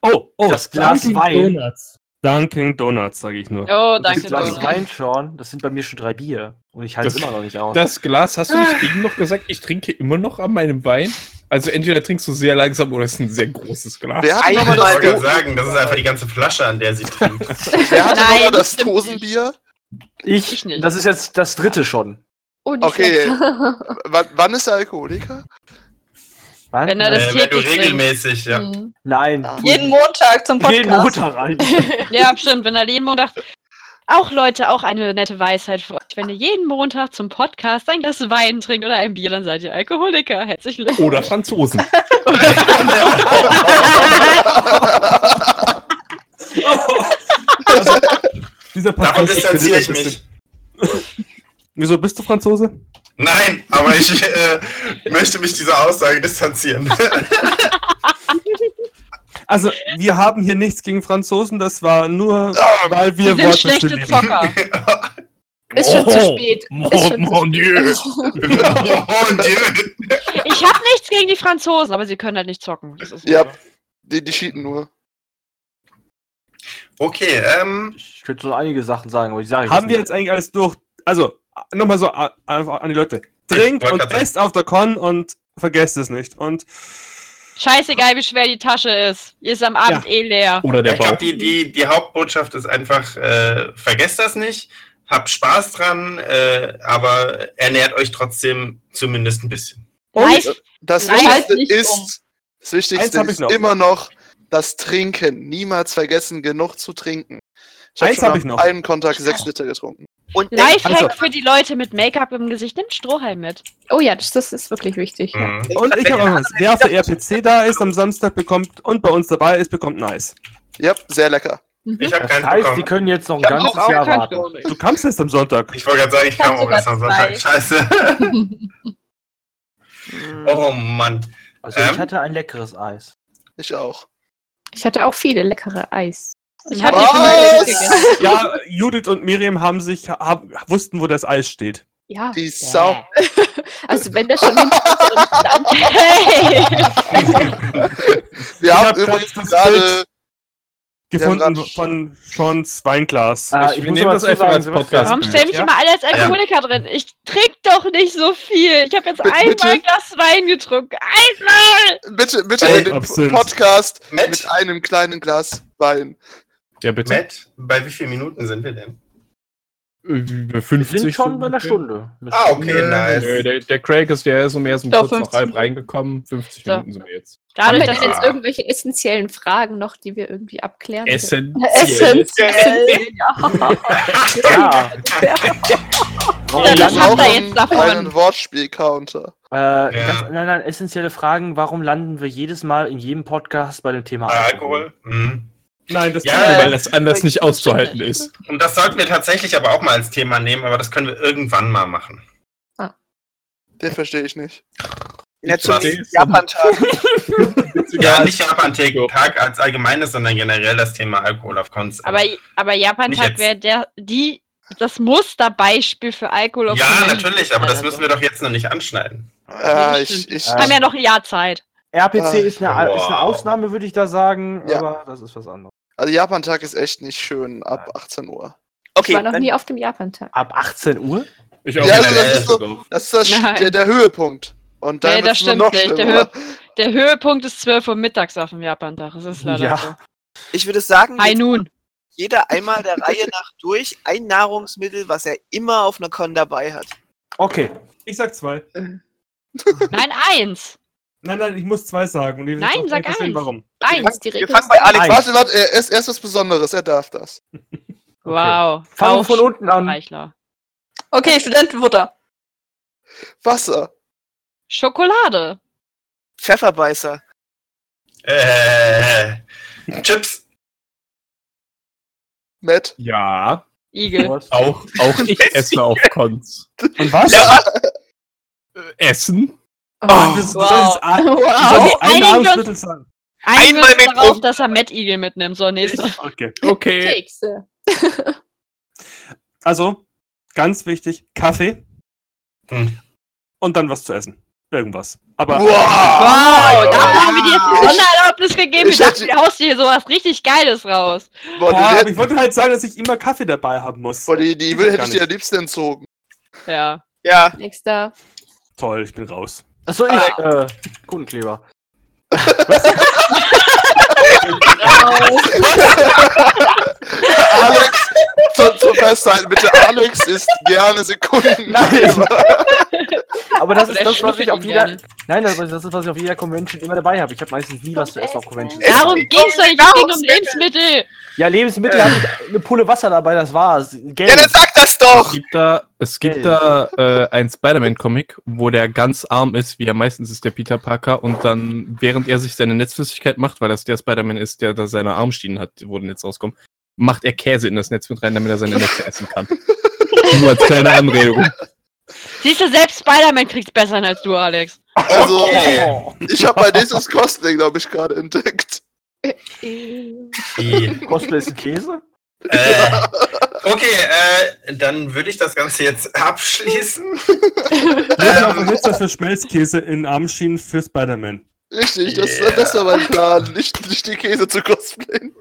Oh, oh, Das Glas Dunkin' Wein. Donuts. Dunkin' Donuts, sage ich nur. Oh, das danke. Glas Dominik. Wein, Sean, das sind bei mir schon drei Bier. Und ich halte es Das- immer noch nicht aus. Das Glas, hast du nicht eben noch gesagt, ich trinke immer noch an meinem Wein? Also entweder trinkst du sehr langsam oder es ist ein sehr großes Glas. Wer hat nochmal Ich das, wollte Do gerade sagen, das ist einfach die ganze Flasche, an der sie trinkt. wer hat Nein, noch mal das Dosenbier? ich, ich nicht. das ist jetzt das dritte schon. Oh, Okay. wann ist er Alkoholiker? Was? Wenn er das äh, wenn du regelmäßig, ja. Mhm. Nein. Ah. Jeden Montag zum Jeden Podcast. Montag rein. [LAUGHS] Ja, stimmt, wenn er jeden Montag. Auch Leute, auch eine nette Weisheit für euch. Wenn ihr jeden Montag zum Podcast ein Glas Wein trinkt oder ein Bier, dann seid ihr Alkoholiker. Herzlichen Glückwunsch. Oder Franzosen. [LAUGHS] [LAUGHS] Dieser Davon Podcast distanziere ich ist- mich. Wieso bist du Franzose? Nein, aber ich äh, möchte mich dieser Aussage distanzieren. [LAUGHS] Also, wir haben hier nichts gegen Franzosen, das war nur, Ah, weil wir sind Wortwitze schlechte lieben. Zocker. [LAUGHS] Ist schon zu Oh, spät. Ist Mon, schon zu mon Dieu. oh, [LAUGHS] Dieu. Ich habe nichts gegen die Franzosen, aber sie können halt nicht zocken. Das ist Ja, die, die cheaten nur. Okay, ähm, Ich könnte so einige Sachen sagen, aber die sage ich Haben wir nicht. jetzt eigentlich alles durch? Also, nochmal so einfach an die Leute. Trinkt und esst auf der Con und vergesst es nicht. Und Scheißegal, wie schwer die Tasche ist. Die ist am Abend eh leer. Oder der ich glaube, die, die, die Hauptbotschaft ist einfach, äh, vergesst das nicht, habt Spaß dran, äh, aber ernährt euch trotzdem zumindest ein bisschen. Live, Das Nein, Wichtigste halt nicht ist, um. das Wichtigste ist noch. immer noch das Trinken. Niemals vergessen, genug zu trinken. Ich habe hab ich noch. einen Kontakt sechs Liter getrunken. Und Lifehack Also- für die Leute mit Make-up im Gesicht. Nimmt Strohhalm mit. Oh ja, das, das ist wirklich wichtig. Ja. Mhm. Und ich habe auch was. Wer auf der RPC da ist am Samstag bekommt und bei uns dabei ist, bekommt nice. Ja, sehr lecker. Ich habe Das keinen heißt, die bekommen. können jetzt noch ein ganzes auch Jahr warten. Du kannst jetzt am Sonntag. Ich wollte gerade sagen, ich kam auch erst am Sonntag. Scheiße. [LAUGHS] oh Mann. Also Ähm? ich hatte ein leckeres Eis. Ich auch. Ich hatte auch viele leckere Eis. Ich habe die schon mal gegessen. Ja, Judith und Miriam haben sich, hab, wussten, wo das Eis steht. Ja. Die Sau. Also wenn das schon nicht dann Hey! Wir hab haben übrigens das gerade gefunden von Sean's Weinglas. Ah, Ich- ich wir muss nehmen aber das einfach als Podcast. Warum stellen mich Ja? immer alle als Alkoholiker drin? Ich trinke doch nicht so viel. Ich habe jetzt Bitte- einmal bitte? ein Glas Wein getrunken. Einmal! Bitte, bitte Ey, in den. Podcast mit einem kleinen Glas Wein. Ja, bitte. Matt, bei wie vielen Minuten sind wir denn? Äh, Wir 50 sind schon bei einer. Stunde. Ah, okay, Nö, nice. nö, der, der Craig ist, der ist um erst um Doch, kurz nach 50 halb reingekommen. 50 So. Minuten sind wir jetzt. Haben Dadurch, wir dass jetzt jetzt irgendwelche essentiellen Fragen noch, die wir irgendwie abklären? Essentiell. Essentiell. Ja. [LAUGHS] Ja. Warum Ja, das Wir habt ihr brauchen jetzt davon. Einen Wortspiel-Counter. Äh, Ja. ganz, nein, nein, essentielle Fragen. Warum landen wir jedes Mal in jedem Podcast bei dem Thema Alkohol. Mhm. Nein, das Ja, kann Weil das anders nicht auszuhalten ist. Und das sollten wir tatsächlich aber auch mal als Thema nehmen, aber das können wir irgendwann mal machen. Den verstehe ich nicht. [LAUGHS] Japan-Tag. [LAUGHS] Ja, nicht Japan-Tag als allgemeines, sondern generell das Thema Alkohol auf Cons. aber, aber Japan-Tag wäre der, die, das Musterbeispiel für Alkohol auf ja, natürlich, aber das müssen wir doch jetzt noch nicht anschneiden. Ja, ich, ich, Wir haben ja noch ein Jahr Zeit. RPC Ah, ist, eine, ist eine. Ausnahme, würde ich da sagen, Ja. aber das ist was anderes. Also Japan-Tag ist echt nicht schön ab 18 Uhr. Okay, Ich war noch dann, nie auf dem Japan-Tag. Ab 18 Uhr? Ich Ja, also das ist so, das ist das, Nein. der, der Höhepunkt. Und dann Nee, das stimmt noch nicht. Der schlimmer. Der Höhepunkt ist 12 Uhr mittags auf dem Japan-Tag. Das ist leider Ja. so. ich würde sagen, Hi nun. jeder einmal der Reihe nach durch ein Nahrungsmittel, was er immer auf einer Con dabei hat. Okay. Ich sag zwei. Nein, eins. Nein, nein, ich muss zwei sagen. Nein, sag eins. warum. Eins. Die Wir Regel fangen bei Alex. Warte, warte, er ist erst was Besonderes, er darf das. Wow. Fangen wir von unten an. Reichler. Okay, Studentenfutter. Wasser. Schokolade. Pfefferbeißer. Äh, Chips. Matt. Ja, Igel. Auch, auch ich esse auf Cons. Und was? Äh, Essen? Oh, das, wow. das ist ein, Wow. wow. ein Nahrungsmittel sagen. Einmal Einmal mit darauf, Rum. dass er Matt Igel mitnimmt. So, nächste. Okay. Okay. [LAUGHS] Kekse. Also, ganz wichtig, Kaffee Hm. und dann was zu essen. Irgendwas. Aber Wow, da haben wir dir jetzt eine Sondererlaubnis gegeben. ich dachte, du haust dir hier sowas richtig Geiles raus. Boah, hätten- ich wollte halt sagen, dass ich immer Kaffee dabei haben muss. boah, die, die will, hätte ich dir am nicht. liebsten entzogen. Ja. Ja, Nächster. Toll, ich bin raus. Achso, ich. Äh, Kundenkleber. [LAUGHS] [LAUGHS] Alex, zum, zum Festhalten, bitte, Alex ist gerne Sekunden. Aber das ist das, was ich auf jeder. Nein, das ist das, was ich auf jeder Convention immer dabei habe. Ich habe meistens nie was zu essen auf Conventions. Darum ging's doch. Es ging um Lebensmittel. Ja, Lebensmittel habe ich eine Pulle Wasser dabei, das war's. Geld. ja, dann sag das Es doch! gibt da, es gibt da äh, ein Spider-Man-Comic, wo der ganz arm ist, wie er meistens ist, der Peter Parker, und dann, während er sich seine Netzflüssigkeit macht, weil das der Spider-Man ist, der da seine Armschienen hat, wo ein Netz rauskommt, macht er Käse in das Netz mit rein, damit er seine Netze essen kann. [LAUGHS] Nur als kleine Anregung. Siehst du, selbst Spider-Man kriegt's besser hin als du, Alex. Also, Oh. ich habe mein nächstes Cosplay, glaube ich, gerade entdeckt. Die, [LAUGHS] Cosplay ist ein Käse? äh, okay, äh, dann würde ich das Ganze jetzt abschließen. [LAUGHS] Ja, ähm, jetzt das für Schmelzkäse in Armschienen für Spider-Man. Richtig, das, Yeah. das war mein Plan, nicht, nicht die Käse zu cosplayen.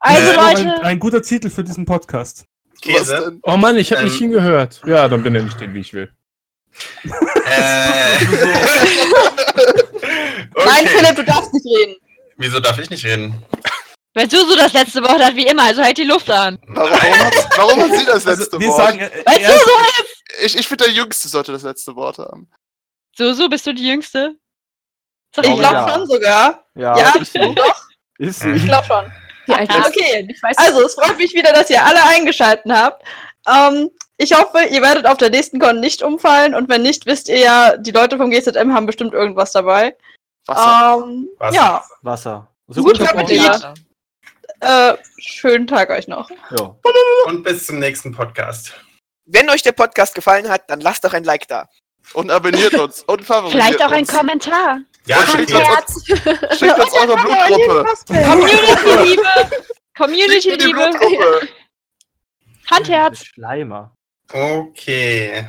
Also, Ein, Leute, ein guter Titel für diesen Podcast. Käse. Oh Mann, ich habe Ähm. nicht hingehört. Ja, dann benenne ich den, wie ich will. [LAUGHS] Äh, [LAUGHS] Nein, okay. Philipp, du darfst nicht reden. Wieso darf ich nicht reden? weil du so das letzte Wort hat wie immer, also halt die Luft an. Warum, warum, hat, warum hat sie das letzte Also, wir Wort? sagen, äh, Weil Susu ist. ich ich finde, der Jüngste sollte das letzte Wort haben. Susu, bist du die Jüngste? Ich glaube ja. schon sogar. Ja, Ja, ist sie. doch, Ist ich sie. glaube schon. Wie alt Ah, ist okay. Ich weiß Also, es freut mich wieder, dass ihr alle eingeschaltet habt. Ähm, ich hoffe, ihr werdet auf der nächsten Con nicht umfallen und wenn nicht, wisst ihr ja, die Leute vom GZM haben bestimmt irgendwas dabei. Wasser. Ähm, Wasser. Ja, Wasser. So Gut gut Appetit. äh, schönen Tag euch noch. Ja. Und bis zum nächsten Podcast. Wenn euch der Podcast gefallen hat, dann lasst doch ein Like da. Und abonniert uns. Und favorisiert Vielleicht auch ein uns. Kommentar. Ja, schickt schickt uns, schickt uns eure Blutgruppe. Community-Liebe. Community-Liebe. [LAUGHS] Handherz. Schleimer. Okay.